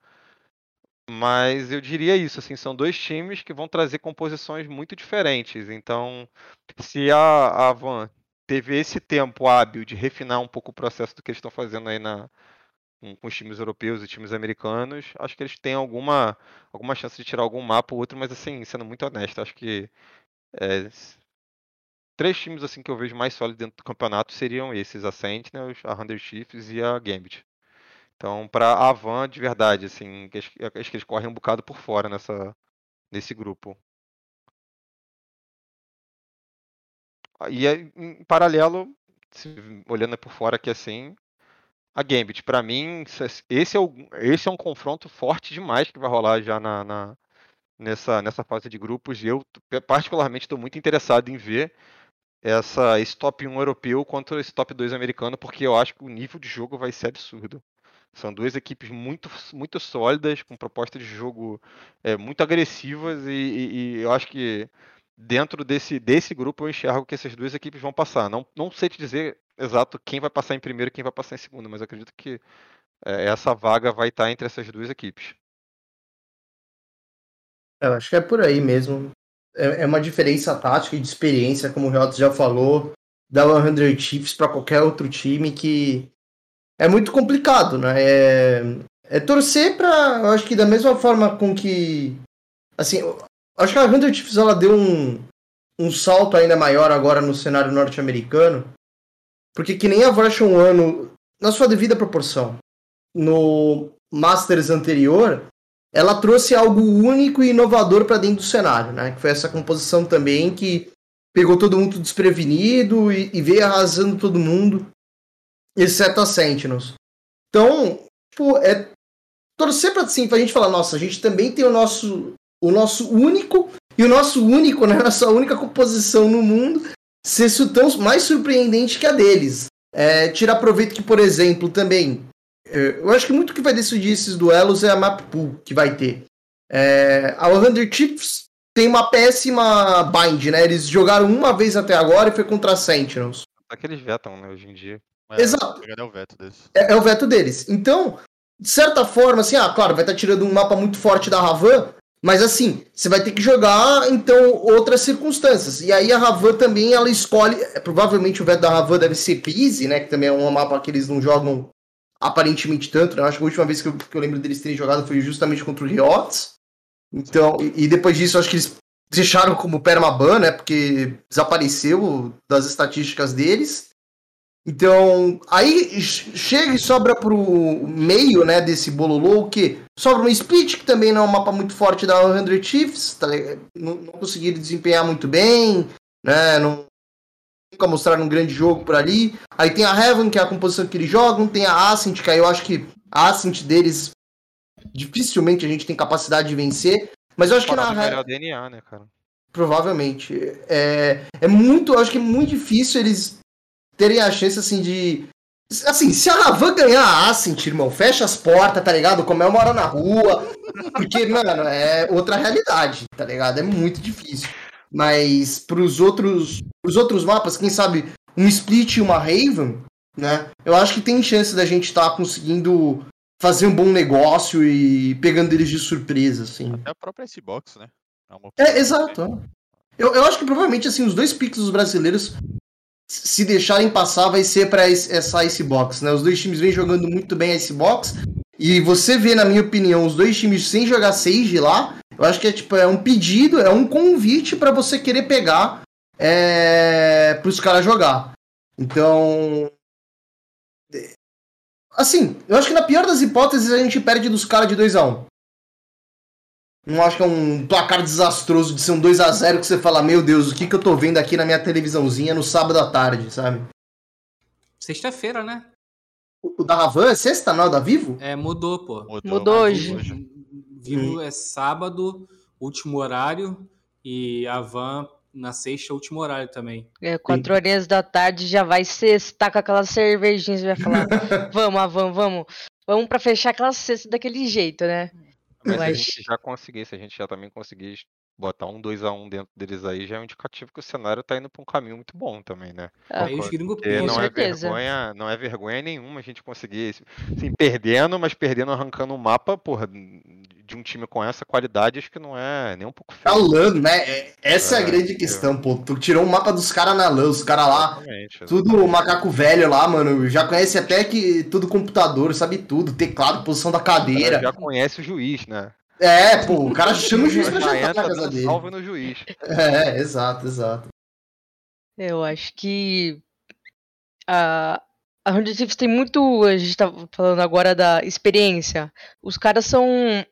Mas eu diria isso, assim, são dois times que vão trazer composições muito diferentes. Então, se a, a Van teve esse tempo hábil de refinar um pouco o processo do que eles estão fazendo aí na, com, com, os times europeus e times americanos, acho que eles têm alguma, alguma chance de tirar algum mapa ou outro, mas assim, sendo muito honesto, acho que é, três times assim que eu vejo mais sólidos dentro do campeonato seriam esses, a Sentinels, a Hunter Chiefs e a Gambit. Então, para a Van, de verdade, assim, acho, acho que eles correm um bocado por fora nessa, nesse grupo. E em paralelo, olhando por fora aqui assim, a Gambit, para mim, esse é, o, esse é um confronto forte demais que vai rolar já na, na nessa, nessa fase de grupos. E eu, particularmente, estou muito interessado em ver essa, esse top 1 europeu contra esse top 2 americano, porque eu acho que o nível de jogo vai ser absurdo. São duas equipes muito, muito sólidas, com propostas de jogo é, muito agressivas, e, e, e, eu acho que dentro desse, desse grupo eu enxergo que essas duas equipes vão passar. Não, não sei te dizer exato quem vai passar em primeiro e quem vai passar em segundo, mas acredito que é, essa vaga vai estar entre essas duas equipes. Eu acho que é por aí mesmo. É, é uma diferença tática e de experiência, como o Renato já falou, da 100 Chiefs para qualquer outro time que é muito complicado, né? É, é torcer para, eu acho que da mesma forma com que, assim, acho que a 100 Chiefs ela deu um, um salto ainda maior agora no cenário norte-americano, porque que nem a Version 1, na sua devida proporção, no Masters anterior, ela trouxe algo único e inovador para dentro do cenário, né? Que foi essa composição também que pegou todo mundo desprevenido e, e veio arrasando todo mundo, exceto a Sentinels. Então, tipo, é torcer para assim, pra gente falar, nossa, a gente também tem o nosso o nosso único e o nosso único, né, nossa única composição no mundo ser tão mais surpreendente que a deles. É, tirar proveito que, por exemplo, também é, eu acho que muito que vai decidir esses duelos é a map pool que vai ter. É, a 100 Chiefs tem uma péssima bind, né? Eles jogaram uma vez até agora e foi contra a Sentinels. É que eles vetam, né, hoje em dia. É, Exato. É o veto deles. É, é, o veto deles. Então, de certa forma, assim, ah, claro, vai estar tirando um mapa muito forte da Ravan, mas assim, você vai ter que jogar, então, outras circunstâncias. E aí a Ravan também, ela escolhe, é, provavelmente o veto da Ravan deve ser Pise, né, que também é um mapa que eles não jogam aparentemente tanto, né? Eu acho que a última vez que eu, que eu lembro deles terem jogado foi justamente contra o Riots. Então, e, e depois disso, acho que eles deixaram como permaban, né? Porque desapareceu das estatísticas deles. Então, aí chega e sobra pro meio, né, desse bololô, o quê? Sobra um Split, que também não é um mapa muito forte da 100 Chiefs, tá não, não conseguiram desempenhar muito bem, né, não, nunca mostraram um grande jogo por ali. Aí tem a Heaven, que é a composição que eles jogam, tem a Ascent, que aí eu acho que a Ascent deles dificilmente a gente tem capacidade de vencer. Mas eu acho que na Heaven. DNA, né, cara? Provavelmente. É, é muito, eu acho que é muito difícil eles terem a chance assim de. Assim, se a Ravan ganhar a Ascent, irmão, fecha as portas, tá ligado? Comemora na rua. Porque, mano, é outra realidade, tá ligado? É muito difícil. Mas pros outros, pros outros mapas, quem sabe um Split e uma Raven, né? Eu acho que tem chance da gente estar tá conseguindo fazer um bom negócio e pegando eles de surpresa, assim. Até a própria Icebox, né? É, é exato. É. Eu, eu acho que provavelmente, assim, os dois picks dos brasileiros, se deixarem passar, vai ser para essa Icebox, né? Os dois times vêm jogando muito bem a Icebox. E você vê, na minha opinião, os dois times sem jogar Sage lá, eu acho que é tipo, é um pedido, é um convite para você querer pegar é, para os caras jogar. Então. Assim, eu acho que na pior das hipóteses a gente perde dos caras de 2x1. Um. Não acho que é um placar desastroso de ser um 2 a 0 que você fala, meu Deus, o que, que eu tô vendo aqui na minha televisãozinha no sábado à tarde, sabe? Sexta-feira, né? O, da Ravan é sexta, não? É da Vivo? É, mudou, pô. Mudou, mudou hoje. hoje. Vivo hum. é sábado, último horário, e a van na sexta, último horário também. É, quatro horas da tarde já vai sexta com aquelas cervejinhas, vai falar, vamos, vamos, vamos, vamos pra fechar aquela cesta daquele jeito, né? Mas se a gente já conseguir, se a gente já também conseguir botar um 2 a 1 dentro deles aí, já é um indicativo que o cenário tá indo pra um caminho muito bom também, né? Ah, aí os gringos não é vergonha, não é vergonha nenhuma a gente conseguir, assim, perdendo, mas perdendo, arrancando um mapa, porra, de um time com essa qualidade, acho que não é nem um pouco feio. Falando, né? É, essa é, é a grande questão, pô. Tu tirou o um mapa dos caras na lã, os caras lá, exatamente, tudo macaco velho lá, mano, já conhece até que tudo computador, sabe tudo, teclado, posição da cadeira. Já conhece o juiz, né? É, pô, o cara chama o juiz pra jantar na casa dele. Salve no juiz. É, exato, exato. Eu acho que a, a Thieves tem muito. A gente tá falando agora da experiência. Os caras são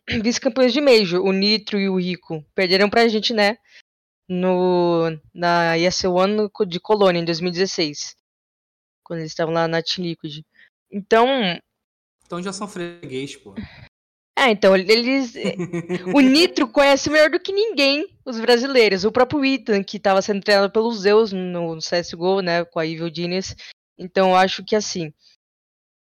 vice-campeões de Major, o Nitro e o Rico. Perderam pra gente, né? No, na ES1 de Colônia, em 2016. Quando eles estavam lá na Team Liquid. Então. Então já são freguês, pô. É, então, eles. o Nitro conhece melhor do que ninguém os brasileiros. O próprio Ethan, que estava sendo treinado pelos Zeus no CSGO, né? Com a Evil Genius. Então, eu acho que assim.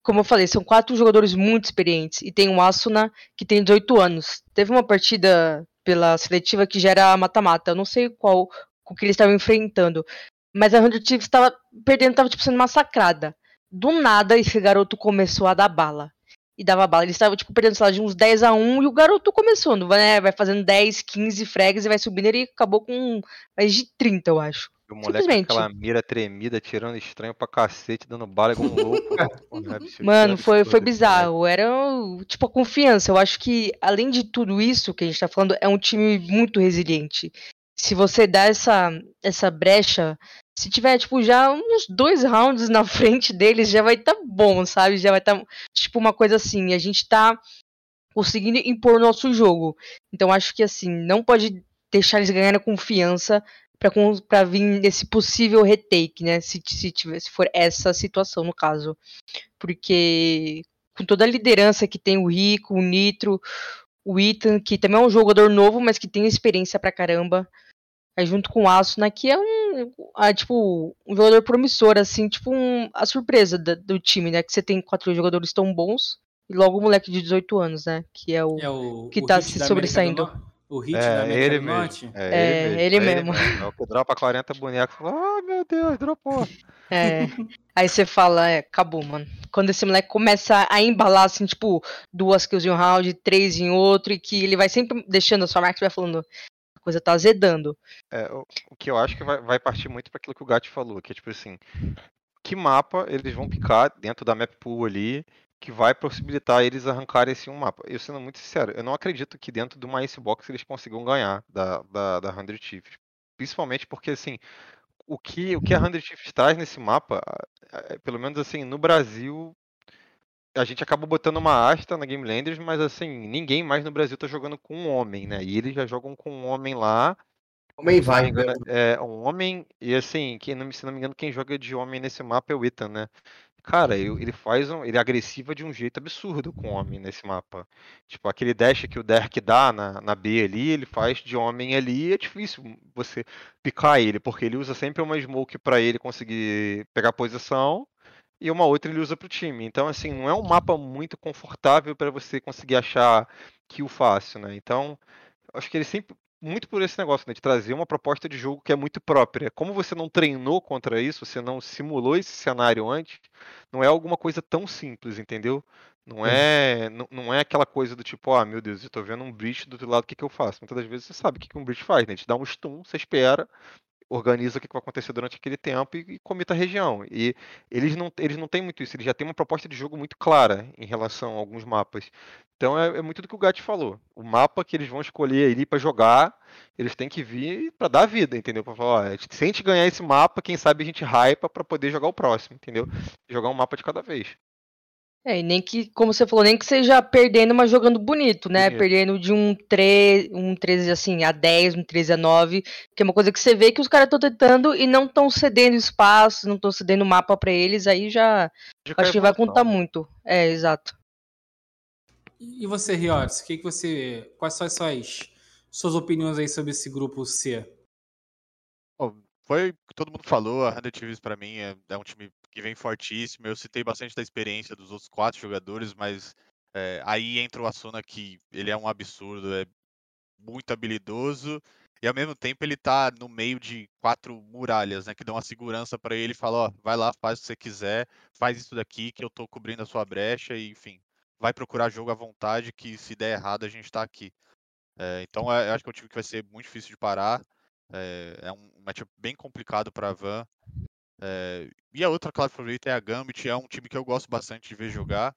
Como eu falei, são quatro jogadores muito experientes. E tem o Asuna, que tem 18 anos. Teve uma partida pela seletiva que já era mata-mata. Eu não sei qual com que eles estavam enfrentando. mas a Hundred Chiefs tava perdendo, tava tipo sendo massacrada. Do nada, esse garoto começou a dar bala. E dava bala. Eles estavam, tipo, perdendo, sei lá, de uns 10 a 1 e o garoto vai, né? Vai fazendo 10, 15 fregs e vai subindo. Ele acabou com mais de 30, eu acho. E o moleque com aquela mira tremida, tirando estranho pra cacete, dando bala igual um louco. Mano, foi, foi bizarro. Era, tipo, a confiança. Eu acho que, além de tudo isso que a gente tá falando, é um time muito resiliente. Se você dá essa, essa brecha, se tiver, tipo, já uns dois rounds na frente deles, já vai estar tá bom, sabe? Já vai estar, tá, tipo, uma coisa assim. A gente tá conseguindo impor o nosso jogo. Então, acho que, assim, não pode deixar eles ganharem confiança para vir nesse possível retake, né? Se, se, tiver, se for essa situação, no caso. Porque com toda a liderança que tem o Rico, o Nitro, o Ethan, que também é um jogador novo, mas que tem experiência pra caramba. Aí junto com o Asuna, que é um, é, tipo, um jogador promissor, assim, tipo um, a surpresa do, do time, né? Que você tem quatro jogadores tão bons e logo o moleque de 18 anos, né? Que é o, é o que o tá se sobressaindo. O hit é, da América ele do mesmo. Norte? É, é ele, ele, mesmo. É o que dropa 40 bonecos. Ah, oh, meu Deus, dropou. É. Aí você fala, é, acabou, mano. Quando esse moleque começa a embalar, assim, tipo, duas kills em um round, três em outro, e que ele vai sempre deixando a sua marca, vai falando, a coisa tá azedando. É, o, o que eu acho que vai, vai partir muito para aquilo que o Gat falou, que é tipo assim, que mapa eles vão picar dentro da map pool ali que vai possibilitar eles arrancarem esse um mapa. Eu sendo muito sincero, eu não acredito que dentro do uma Icebox eles consigam ganhar da, da, da 100 Chiefs. Principalmente porque, assim, o que, o que a 100 Chiefs traz nesse mapa, pelo menos assim, no Brasil, a gente acabou botando uma asta na Game Landers, mas assim, ninguém mais no Brasil tá jogando com um homem, né? E eles já jogam com um homem lá. Homem vai, engano, É, um homem, e assim, não, se não me engano, quem joga de homem nesse mapa é o Ethan, né? Cara, ele faz um, ele é agressivo de um jeito absurdo com o homem nesse mapa. Tipo, aquele dash que o Derek dá na, na B ali, ele faz de homem ali, é difícil você picar ele, porque ele usa sempre uma smoke para ele conseguir pegar posição e uma outra ele usa pro time. Então, assim, não é um mapa muito confortável para você conseguir achar kill fácil, né? Então, acho que ele sempre muito por esse negócio, né, de trazer uma proposta de jogo que é muito própria. Como você não treinou contra isso, você não simulou esse cenário antes, não é alguma coisa tão simples, entendeu? Não é, não, não é aquela coisa do tipo, ah, meu Deus, eu tô vendo um breach do outro lado, o que, que eu faço? Muitas das vezes você sabe o que, que um breach faz, né? Te dá um stun, você espera, organiza o que vai acontecer durante aquele tempo e, e comita a região. E eles não, eles não têm muito isso, eles já têm uma proposta de jogo muito clara em relação a alguns mapas. Então é, é muito do que o Gat falou. O mapa que eles vão escolher ali para jogar, eles têm que vir para dar vida, entendeu? Para falar, ó, se a gente ganhar esse mapa, quem sabe a gente hypa para poder jogar o próximo, entendeu? Jogar um mapa de cada vez. É, e nem que, como você falou, nem que seja perdendo, mas jogando bonito, né? Bonito. Perdendo de um 13, um 13 assim, a 10, um 13 a 9, que é uma coisa que você vê que os caras estão tentando e não estão cedendo espaço, não estão cedendo mapa para eles, aí já, já acho que vai contar né? muito. É, exato. E você, Riotes, que que você, quais são as suas, suas opiniões aí sobre esse grupo C? foi o que todo mundo falou, a Hundred Thieves para mim é, é, um time que vem fortíssimo. Eu citei bastante da experiência dos outros quatro jogadores, mas é, aí entra o Asuna que ele é um absurdo, é muito habilidoso e ao mesmo tempo ele tá no meio de quatro muralhas, né, que dão a segurança para ele, fala, ó, vai lá, faz o que você quiser, faz isso daqui que eu tô cobrindo a sua brecha e enfim, vai procurar jogo à vontade que se der errado a gente tá aqui. É, então é, eu acho que é um time que vai ser muito difícil de parar. É, é um matchup bem complicado para Van. É, e a outra classe favorita é a Gambit, é um time que eu gosto bastante de ver jogar.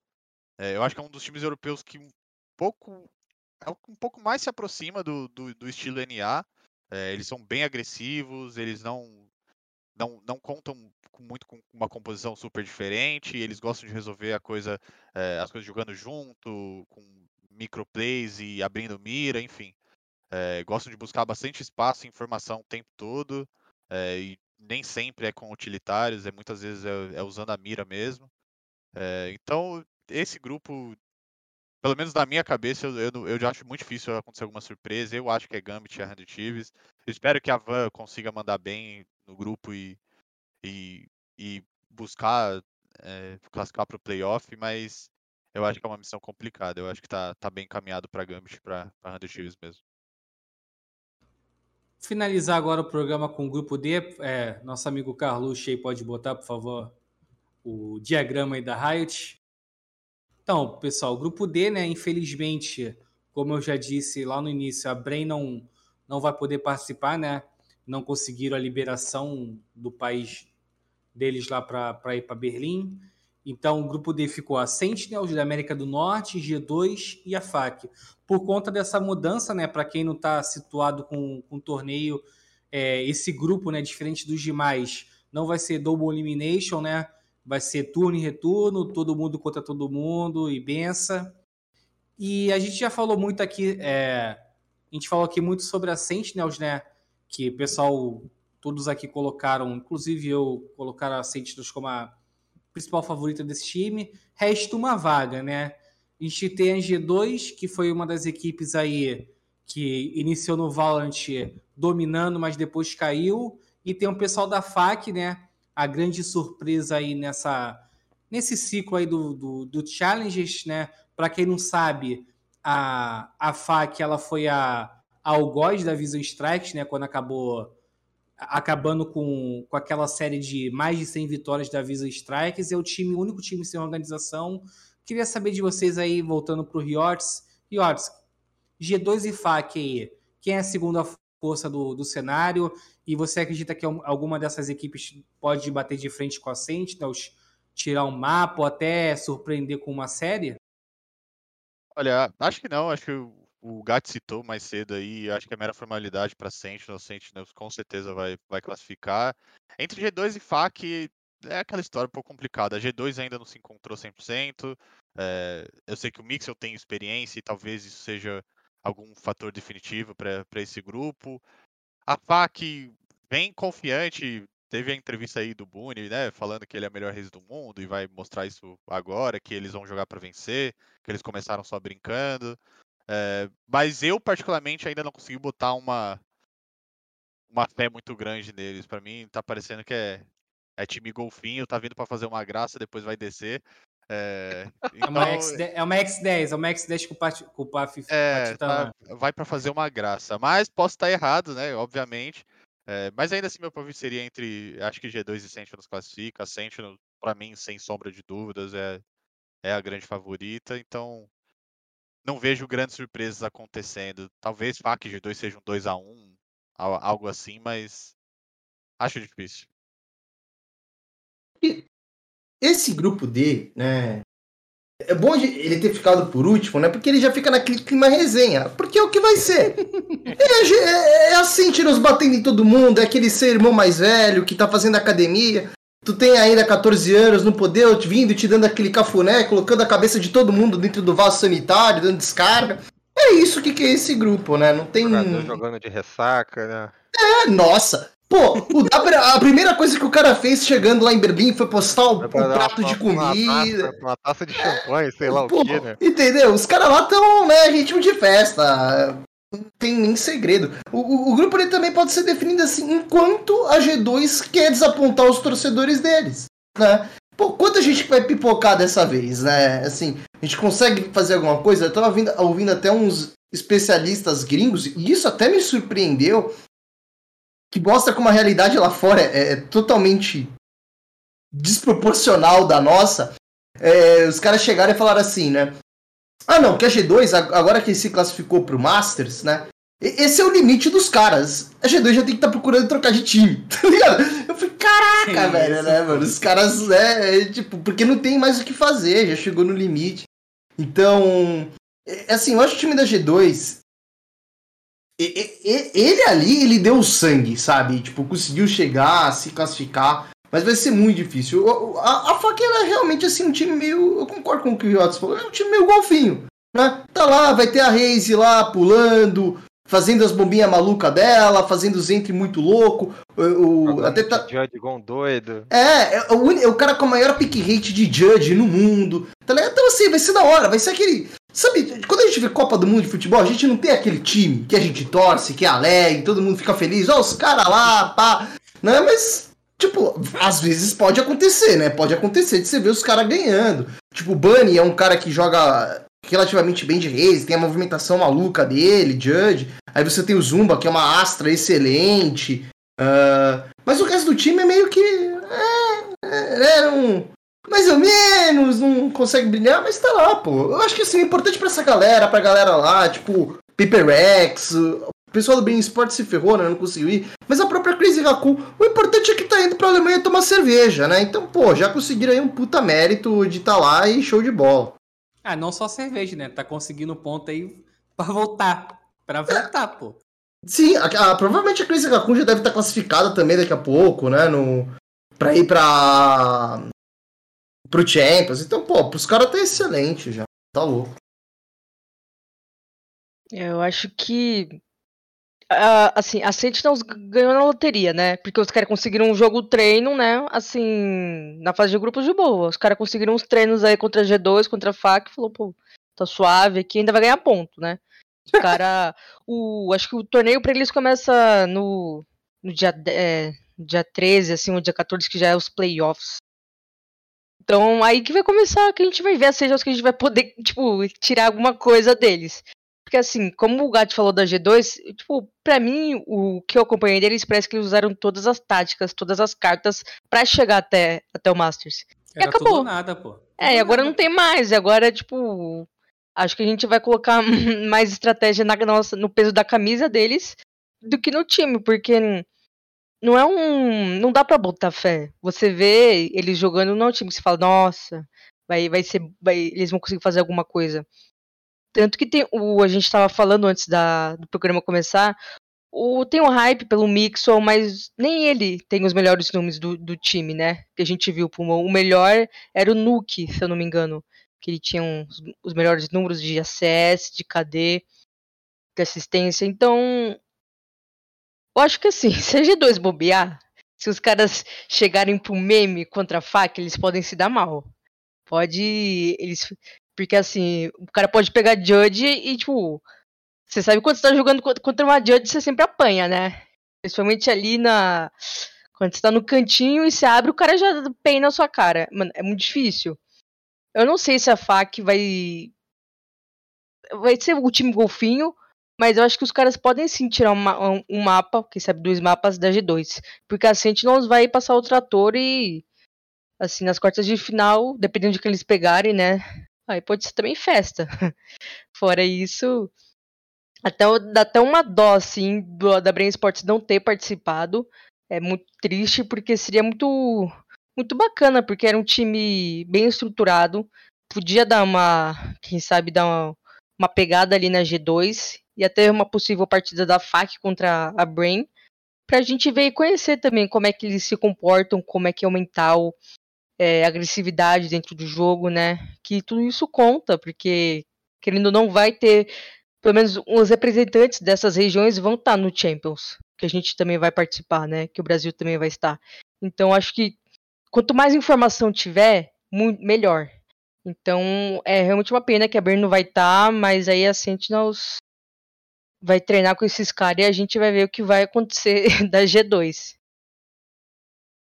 É, eu acho que é um dos times europeus que um pouco é um pouco mais se aproxima do, do, do estilo NA. É, eles são bem agressivos, eles não não, não contam muito com uma composição super diferente, eles gostam de resolver a coisa, as coisas jogando junto, com microplays e abrindo mira, enfim. É, gostam de buscar bastante espaço e informação o tempo todo, é, e nem sempre é com utilitários, é muitas vezes é, é usando a mira mesmo. É, então, esse grupo, pelo menos na minha cabeça, eu, eu, eu, já acho muito difícil acontecer alguma surpresa. Eu acho que é Gambit e a Hand Chiefs. espero que a Van consiga mandar bem no grupo e, e, e buscar é, classificar para o playoff, mas eu acho que é uma missão complicada. Eu acho que está tá bem encaminhado para Gambit e para Hand Chiefs mesmo. Finalizar agora o programa com o grupo D. É, nosso amigo Carlos aí pode botar, por favor, o diagrama aí da Riot. Então, pessoal, o grupo D, né? Infelizmente, como eu já disse lá no início, a Brain não, não vai poder participar, né? Não conseguiram a liberação do país deles lá para ir para Berlim. Então, o grupo D ficou a Sentinels da América do Norte, G2 e a FAC. Por conta dessa mudança, né, para quem não está situado com, com o torneio, é, esse grupo, né, diferente dos demais, não vai ser Double Elimination, né? Vai ser turno e retorno, todo mundo contra todo mundo e benção. E a gente já falou muito aqui, é, a gente falou aqui muito sobre a Sentinels, né? Que o pessoal, todos aqui colocaram, inclusive eu, colocaram a Sentinels como a principal favorita desse time. Resta uma vaga, né? A gente tem a G2, que foi uma das equipes aí que iniciou no Valorant dominando, mas depois caiu. E tem o pessoal da FAC, né? A grande surpresa aí nessa, nesse ciclo aí do, do, do Challenges, né? Para quem não sabe, a, a FAC ela foi a, a algoz da Vision Strikes, né? Quando acabou acabando com, com aquela série de mais de 100 vitórias da Visa Strikers. É o time, o único time sem organização. Queria saber de vocês aí, voltando para o Riots. Riots, G2 e FAC aí, quem é a segunda força do, do cenário? E você acredita que alguma dessas equipes pode bater de frente com a Sentinels, tirar um mapa ou até surpreender com uma série? Olha, acho que não. Acho que o Gat citou mais cedo aí, acho que é mera formalidade para Sentinel, Sentinel com certeza vai, vai classificar. Entre G2 e FAC é aquela história um pouco complicada. A G2 ainda não se encontrou 100%. É, eu sei que o Mixel tem experiência e talvez isso seja algum fator definitivo para esse grupo. A FAC vem confiante, teve a entrevista aí do Boone, né, falando que ele é o melhor race do mundo e vai mostrar isso agora, que eles vão jogar para vencer, que eles começaram só brincando. É, mas eu, particularmente, ainda não consegui botar uma, uma fé muito grande neles. Para mim, tá parecendo que é, é time golfinho, tá vindo para fazer uma graça, depois vai descer. É, então, é, uma X10, é uma X10, é uma X10 com o Pat, com o Pat, é, tá, Vai para fazer uma graça. Mas posso estar errado, né? Obviamente. É, mas ainda assim, meu palpite seria entre. Acho que G2 e Sentinels classifica. Sentinel, para mim, sem sombra de dúvidas, é, é a grande favorita. Então, não vejo grandes surpresas acontecendo. Talvez FAC e G2 sejam 2 a 1 algo assim, mas acho difícil. Esse grupo D, né? É bom ele ter ficado por último, né? Porque ele já fica naquele clima resenha. Porque é o que vai ser. é, é, é assim, tiros batendo em todo mundo. É aquele ser irmão mais velho que tá fazendo academia. Tu tem ainda 14 anos, não poder, vindo te dando aquele cafuné, colocando a cabeça de todo mundo dentro do vaso sanitário, dando descarga. É isso que, que é esse grupo, né? Não tem. Jogador jogando de ressaca, né? É, nossa. Pô, a, primeira coisa que o cara fez chegando lá em Berlim foi postar o, o prato uma, de comida. Uma taça, uma taça de champanhe, sei lá Pô, o que, né? Entendeu? Os caras lá estão, né, ritmo de festa não tem nem segredo. O, o, o, grupo ele também pode ser definido assim, enquanto a G2 quer desapontar os torcedores deles, né? Pô, quanta gente vai pipocar dessa vez, né? Assim, a gente consegue fazer alguma coisa? Eu tava ouvindo, ouvindo até uns especialistas gringos, e isso até me surpreendeu, que mostra como a realidade lá fora é, é totalmente desproporcional da nossa. É, os caras chegaram e falaram assim, né? Ah, não, que a G2, agora que se classificou pro Masters, né? Esse é o limite dos caras. A G2 já tem que estar tá procurando trocar de time, tá ligado? Eu falei, caraca, Sim, velho, né, mano? Os caras, é, é, tipo, porque não tem mais o que fazer, já chegou no limite. Então, é, assim, eu acho que o time da G2. Ele ali, ele deu sangue, sabe? Tipo, conseguiu chegar, se classificar. Mas vai ser muito difícil. A, a FAC é realmente assim, um time meio. Eu concordo com o que o Riots falou, é um time meio golfinho. Né? Tá lá, vai ter a Reise lá pulando, fazendo as bombinhas malucas dela, fazendo os entre muito louco. O, o até tá... Doido. É, é o, é o cara com a maior pick rate de Judge no mundo. Tá ligado? Então assim, vai ser da hora, vai ser aquele. Sabe, quando a gente vê Copa do Mundo de futebol, a gente não tem aquele time que a gente torce, que é alegre, todo mundo fica feliz, ó, os caras lá, pá. Né? Mas Tipo, às vezes pode acontecer, né? Pode acontecer de você ver os caras ganhando. Tipo, o Bunny é um cara que joga relativamente bem de Reis, tem a movimentação maluca dele, Judge. Aí você tem o Zumba, que é uma astra excelente. Uh, mas o resto do time é meio que. É, é, é um, mais ou menos, não consegue brilhar, mas tá lá, pô. Eu acho que assim, é importante pra essa galera, pra galera lá, tipo, Paper Rex, o pessoal do Brain Sport se ferrou, né? Não conseguiu ir. Mas a própria Crazy Raccoon, o importante é que tá indo pra Alemanha tomar cerveja, né? Então, pô, já conseguiram aí um puta mérito de estar tá lá e show de bola. Ah, não só cerveja, né? Tá conseguindo ponto aí pra voltar. Pra voltar, é. pô. Sim, a, a, provavelmente a Crazy Raccoon já deve estar tá classificada também daqui a pouco, né? No, pra ir pra. pro Champions. Então, pô, pros caras tá excelente já. Tá louco. Eu acho que Uh, assim, a Sentinels ganhou na loteria, né? Porque os caras conseguiram um jogo treino, né? Assim, na fase de grupos de boa. Os caras conseguiram uns treinos aí contra G2, contra a FAC, falou, pô, tá suave aqui, ainda vai ganhar ponto, né? Os cara, o, acho que o torneio pra eles começa no, no dia, é, dia 13, assim, o dia 14, que já é os playoffs. Então, aí que vai começar, que a gente vai ver, seja os que a gente vai poder, tipo, tirar alguma coisa deles. Porque assim, como o Gato falou da G2, tipo, pra mim, o que eu acompanhei deles parece que eles usaram todas as táticas, todas as cartas para chegar até, até o Masters. Era e acabou. nada, pô. é, e agora não tem mais. Agora, tipo, acho que a gente vai colocar mais estratégia na nossa, no peso da camisa deles do que no time, porque não é um. Não dá pra botar fé. Você vê eles jogando no time, você fala, nossa, vai, vai ser. Vai, eles vão conseguir fazer alguma coisa. Tanto que tem o a gente estava falando antes da, do programa começar, o, tem um hype pelo Mixon, mas nem ele tem os melhores números do, do time, né? Que a gente viu. O melhor era o Nuke, se eu não me engano. Que ele tinha os melhores números de ACS, de KD, de assistência. Então, eu acho que assim, se a G2 bobear, se os caras chegarem pro meme contra a FAC, eles podem se dar mal. Pode. Eles porque assim, o cara pode pegar Judge e, tipo, você sabe quando você tá jogando contra uma Judge, você sempre apanha, né? Principalmente ali na. Quando você tá no cantinho e você abre, o cara já peina na sua cara. Mano, é muito difícil. Eu não sei se a FAC vai. Vai ser o time golfinho, mas eu acho que os caras podem sim tirar um, um mapa, quem sabe dois mapas da G2. Porque a Sentinels vai passar o trator e. Assim, nas quartas de final, dependendo de que eles pegarem, né? Aí pode ser também festa. Fora isso, até dá até uma dó, assim, do, da Brain Sports não ter participado. É muito triste, porque seria muito, muito bacana, porque era um time bem estruturado. Podia dar uma, quem sabe, dar uma, uma pegada ali na G2 e até uma possível partida da FAC contra a Brain. Pra gente ver e conhecer também como é que eles se comportam, como é que é o mental, é, agressividade dentro do jogo, né? Que tudo isso conta, porque querendo ou não vai ter, pelo menos os representantes dessas regiões vão estar no Champions, que a gente também vai participar, né? Que o Brasil também vai estar. Então acho que quanto mais informação tiver, melhor. Então é realmente uma pena que a Bern não vai estar, mas aí a Sentinels vai treinar com esses caras e a gente vai ver o que vai acontecer da G2.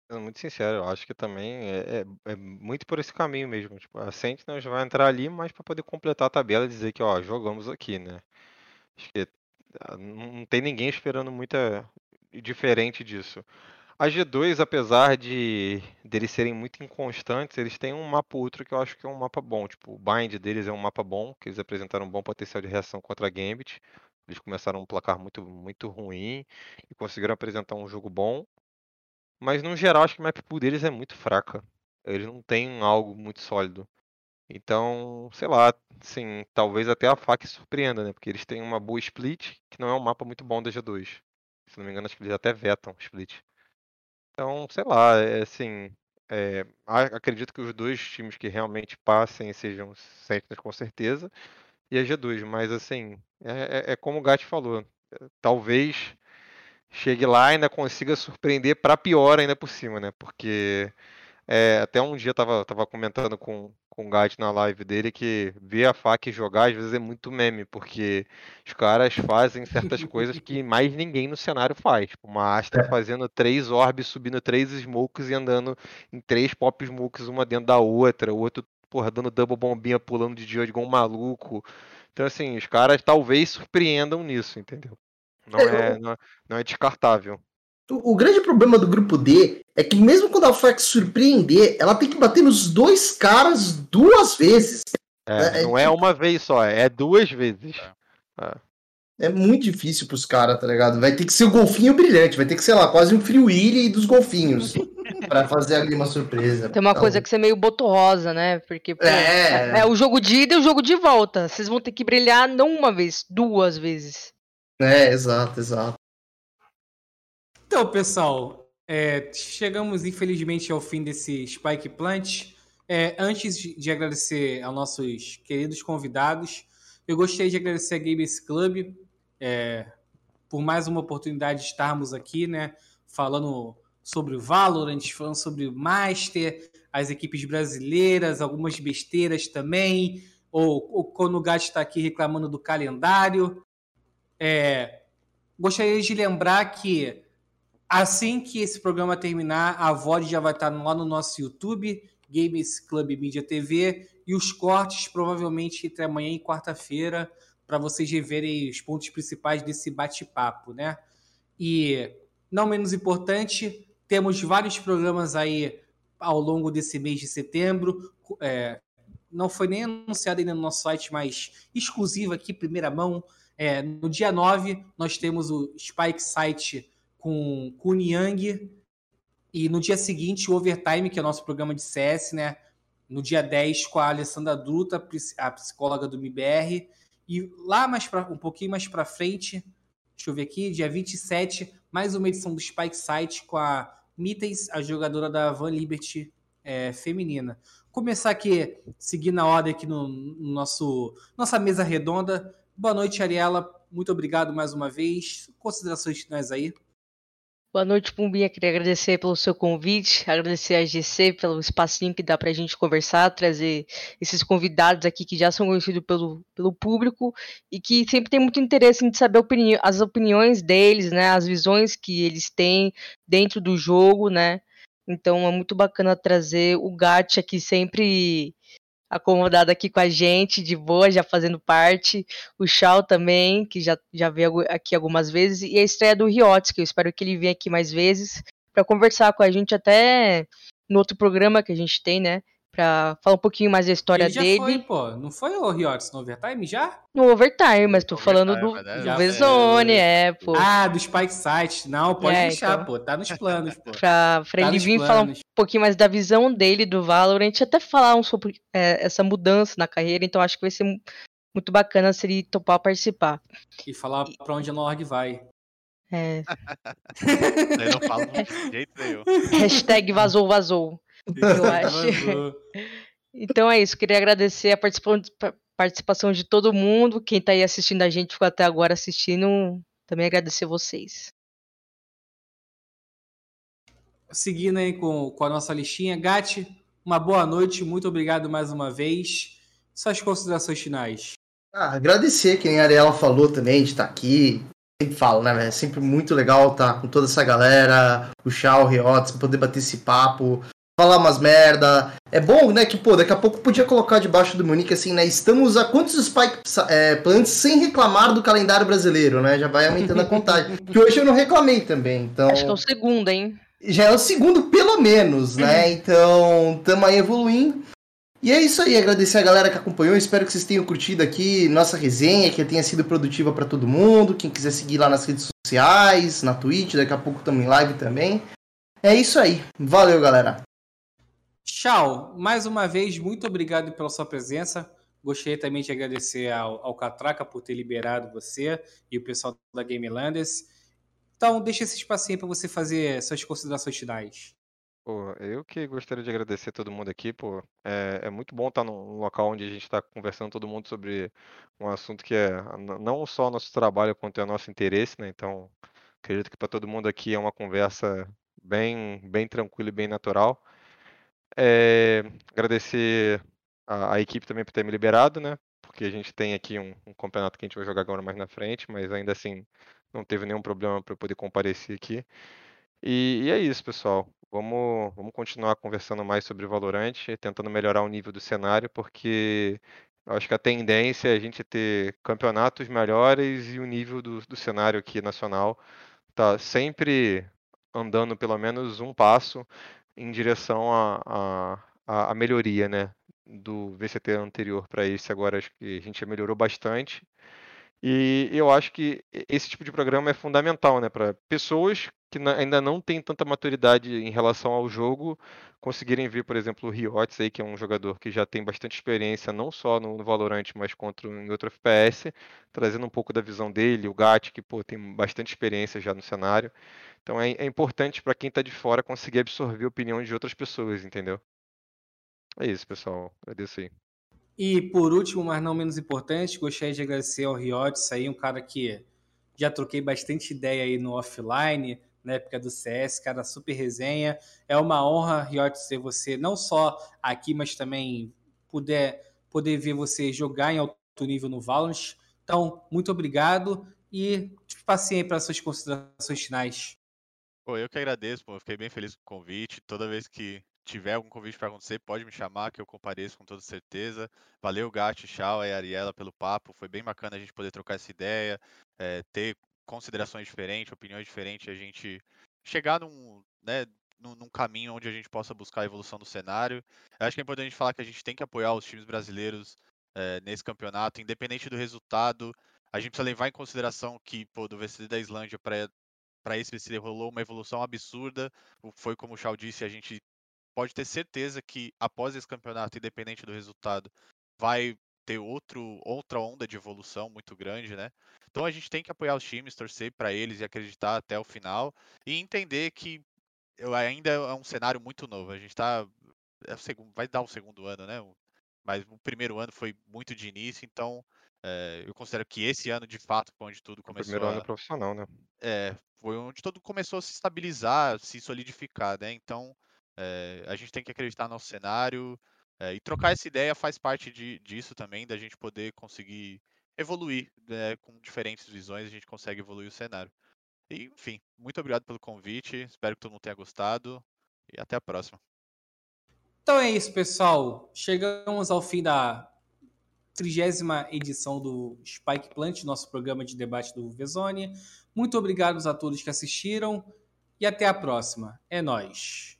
Sendo muito sincero, eu acho que também é, é, é muito por esse caminho mesmo. Tipo, a Sentinels vai entrar ali, mas para poder completar a tabela e dizer que, ó, jogamos aqui, né? Acho que ah, não tem ninguém esperando muita diferente disso. A G2, apesar de deles serem muito inconstantes, eles têm um mapa outro que eu acho que é um mapa bom. Tipo, o Bind deles é um mapa bom, que eles apresentaram um bom potencial de reação contra a Gambit. Eles começaram um placar muito, muito ruim e conseguiram apresentar um jogo bom. Mas no geral acho que a map pool deles é muito fraca. Eles não têm algo muito sólido. Então, sei lá, sim, talvez até a FAC surpreenda, né? Porque eles têm uma boa split, que não é um mapa muito bom da G2. Se não me engano, acho que eles até vetam split. Então, sei lá, é assim. É, acredito que os dois times que realmente passem sejam Sentinels com certeza. E a G2, mas assim, é, é, é como o Gat falou. Talvez chegue lá e ainda consiga surpreender para pior ainda por cima, né? Porque é, até um dia eu tava, tava comentando com, com o Gat na live dele que ver a FAC jogar às vezes é muito meme, porque os caras fazem certas coisas que mais ninguém no cenário faz. Tipo, uma Astra é. fazendo três orbes, subindo três smokes e andando em três pop smokes, uma dentro da outra, o outro porra, dando double bombinha, pulando de dia igual um maluco. Então, assim, os caras talvez surpreendam nisso, entendeu? Não É, é, não é, não é descartável. O, o grande problema do grupo D é que mesmo quando a Flex surpreender, ela tem que bater nos dois caras duas vezes. É, É, não é uma vez só, é duas vezes. É muito difícil pros caras, tá ligado? Vai ter que ser o golfinho brilhante, vai ter que ser lá, quase um Free Willy dos golfinhos. pra fazer ali uma surpresa. Tem uma Então, coisa que você é meio botorrosa, né? Porque pô, É. é o jogo de ida e o jogo de volta. Vocês vão ter que brilhar não uma vez, duas vezes. É, exato, exato. Então, pessoal, é, chegamos infelizmente ao fim desse Spike Plant. É, antes de de agradecer aos nossos queridos convidados, eu gostaria de agradecer a Gamers Club é, por mais uma oportunidade de estarmos aqui, né? Falando sobre o Valorant, falando sobre o Master, as equipes brasileiras, algumas besteiras também, ou, ou quando o Gato está aqui reclamando do calendário. É, gostaria de lembrar que Assim que esse programa terminar, a VOD já vai estar lá no nosso YouTube, Games Club Media TV, e os cortes provavelmente entre amanhã e quarta-feira, para vocês reverem os pontos principais desse bate-papo, né? E, não menos importante, temos vários programas aí ao longo desse mês de setembro. É, não foi nem anunciado ainda no nosso site, mas exclusivo aqui, primeira mão. É, no dia 9, nós temos o Spike Site com, o Niang. E no dia seguinte, o Overtime, que é o nosso programa de CS, né? No dia 10, com a Alessandra Druta, a psicóloga do MBR. E lá mais pra, um pouquinho mais para frente, deixa eu ver aqui, dia 27, mais uma edição do Spike Site com a Mittens, a jogadora da Van Liberty é, feminina. Começar aqui, seguindo a ordem aqui no, no nosso nossa mesa redonda. Boa noite, Ariela. Muito obrigado mais uma vez. Considerações finais aí. Boa noite, Pumbinha. Queria agradecer pelo seu convite, agradecer a GC pelo espacinho que dá pra gente conversar, trazer esses convidados aqui que já são conhecidos pelo, pelo público e que sempre tem muito interesse em saber opini as opiniões deles, né, as visões que eles têm dentro do jogo, né. Então é muito bacana trazer o Gat aqui sempre acomodado aqui com a gente, de boa, já fazendo parte. O Shao também, que já, já veio aqui algumas vezes. E a estreia do Riotes, que eu espero que ele venha aqui mais vezes para conversar com a gente até no outro programa que a gente tem, né? Pra falar um pouquinho mais da história Ele já dele. Foi, pô. Não foi o Riots no Overtime já? No Overtime, mas tô Overtime, falando do, é, do já V-Zone, é, pô. Ah, do Spike Site. Não, pode É, deixar, então. pô. Tá nos planos, pô. Pra, pra Tá ele vir falar um planos. pouquinho mais da visão dele do Valorant, até falar um sobre é, essa mudança na carreira, então acho que vai ser mu- muito bacana se ele topar participar. E falar pra onde a Norg vai. É, Ele não fala de jeito nenhum. hashtag vazou, vazou. Eu acho. Então é isso, queria agradecer a participação de, pa- participação de todo mundo, quem tá aí assistindo a gente, ficou até agora assistindo, também agradecer vocês. Seguindo aí com, com a nossa listinha. Gatti, uma boa noite. Muito obrigado mais uma vez. Suas considerações finais. Ah, agradecer, que nem a Ariela falou também, de estar aqui. Sempre falo, né, velho? É sempre muito legal estar com toda essa galera, o Chá, o Riotes, poder bater esse papo, falar umas merda. É bom, né, que, pô, daqui a pouco podia colocar debaixo do Monique, assim, né? Estamos a quantos Spike é, Plants sem reclamar do calendário brasileiro, né? Já vai aumentando a contagem. que hoje eu não reclamei também, então... Acho que é o segundo, hein? já é o segundo, pelo menos, né? Então, tamo aí evoluindo. E é isso aí, agradecer a galera que acompanhou. Espero que vocês tenham curtido aqui nossa resenha, que tenha sido produtiva para todo mundo. Quem quiser seguir lá nas redes sociais, na Twitch, daqui a pouco estamos em live também. É isso aí. Valeu, galera. Tchau. Mais uma vez, muito obrigado pela sua presença. Gostaria também de agradecer ao, ao Catraca por ter liberado você e o pessoal da Game Landers. Então, deixa esse espacinho para você fazer suas considerações finais. Pô, eu que gostaria de agradecer todo mundo aqui, pô. É, é muito bom estar num local onde a gente está conversando todo mundo sobre um assunto que é não só nosso trabalho, quanto é nosso interesse, né? Então, acredito que para todo mundo aqui é uma conversa bem, bem tranquila e bem natural. É, agradecer a, a equipe também por ter me liberado, né? Porque a gente tem aqui um, um campeonato que a gente vai jogar agora mais na frente, mas ainda assim não teve nenhum problema para eu poder comparecer aqui. E, e é isso, pessoal. vamos, vamos continuar conversando mais sobre o Valorant, tentando melhorar o nível do cenário, porque eu acho que a tendência é a gente ter campeonatos melhores e o nível do, do cenário aqui nacional tá sempre andando pelo menos um passo em direção à a, a, melhoria, né? Do VCT anterior para esse agora, acho que a gente melhorou bastante. E eu acho que esse tipo de programa é fundamental, né, para pessoas que ainda não têm tanta maturidade em relação ao jogo conseguirem ver, por exemplo, o Riots aí, que é um jogador que já tem bastante experiência não só no, Valorant, mas contra em outro FPS, trazendo um pouco da visão dele, o Gat, que pô, tem bastante experiência já no cenário. Então é, é importante para quem está de fora conseguir absorver a opinião de outras pessoas, entendeu? É isso, pessoal. Agradeço aí. E por último, mas não menos importante, gostaria de agradecer ao Riotes aí, um cara que já troquei bastante ideia aí no offline, na época do CS, cara, super resenha. É uma honra, Riotes, ter você não só aqui, mas também puder, poder ver você jogar em alto nível no Valorant. Então, muito obrigado e passei para suas considerações finais. Pô, eu que agradeço, pô. fiquei bem feliz com o convite. Toda vez que tiver algum convite para acontecer, pode me chamar que eu compareço com toda certeza. Valeu, Gatti, Chau e Ariela pelo papo. Foi bem bacana a gente poder trocar essa ideia, é, ter considerações diferentes, opiniões diferentes, a gente chegar num, né, num, num, caminho onde a gente possa buscar a evolução do cenário. Eu acho que é importante falar que a gente tem que apoiar os times brasileiros é, nesse campeonato, independente do resultado. A gente precisa levar em consideração que, pô, do VCD da Islândia para esse VCD rolou uma evolução absurda. Foi como o Chau disse, a gente pode ter certeza que após esse campeonato, independente do resultado, vai ter outro, outra onda de evolução muito grande, né? Então a gente tem que apoiar os times, torcer para eles e acreditar até o final e entender que ainda é um cenário muito novo. A gente tá é segundo, vai dar o segundo ano, né? Mas o primeiro ano foi muito de início, então é, eu considero que esse ano de fato foi onde tudo começou. O primeiro a, ano profissional, né? É, foi onde tudo começou a se estabilizar, se solidificar, né? Então é, a gente tem que acreditar no nosso cenário é, e trocar essa ideia faz parte de, disso também, da gente poder conseguir evoluir né, com diferentes visões, a gente consegue evoluir o cenário. E, enfim, muito obrigado pelo convite, espero que todo mundo tenha gostado e até a próxima. Então é isso, pessoal. Chegamos ao fim da trigésima edição do Spike Plant, nosso programa de debate do Vezone. Muito obrigado a todos que assistiram e até a próxima. É nós.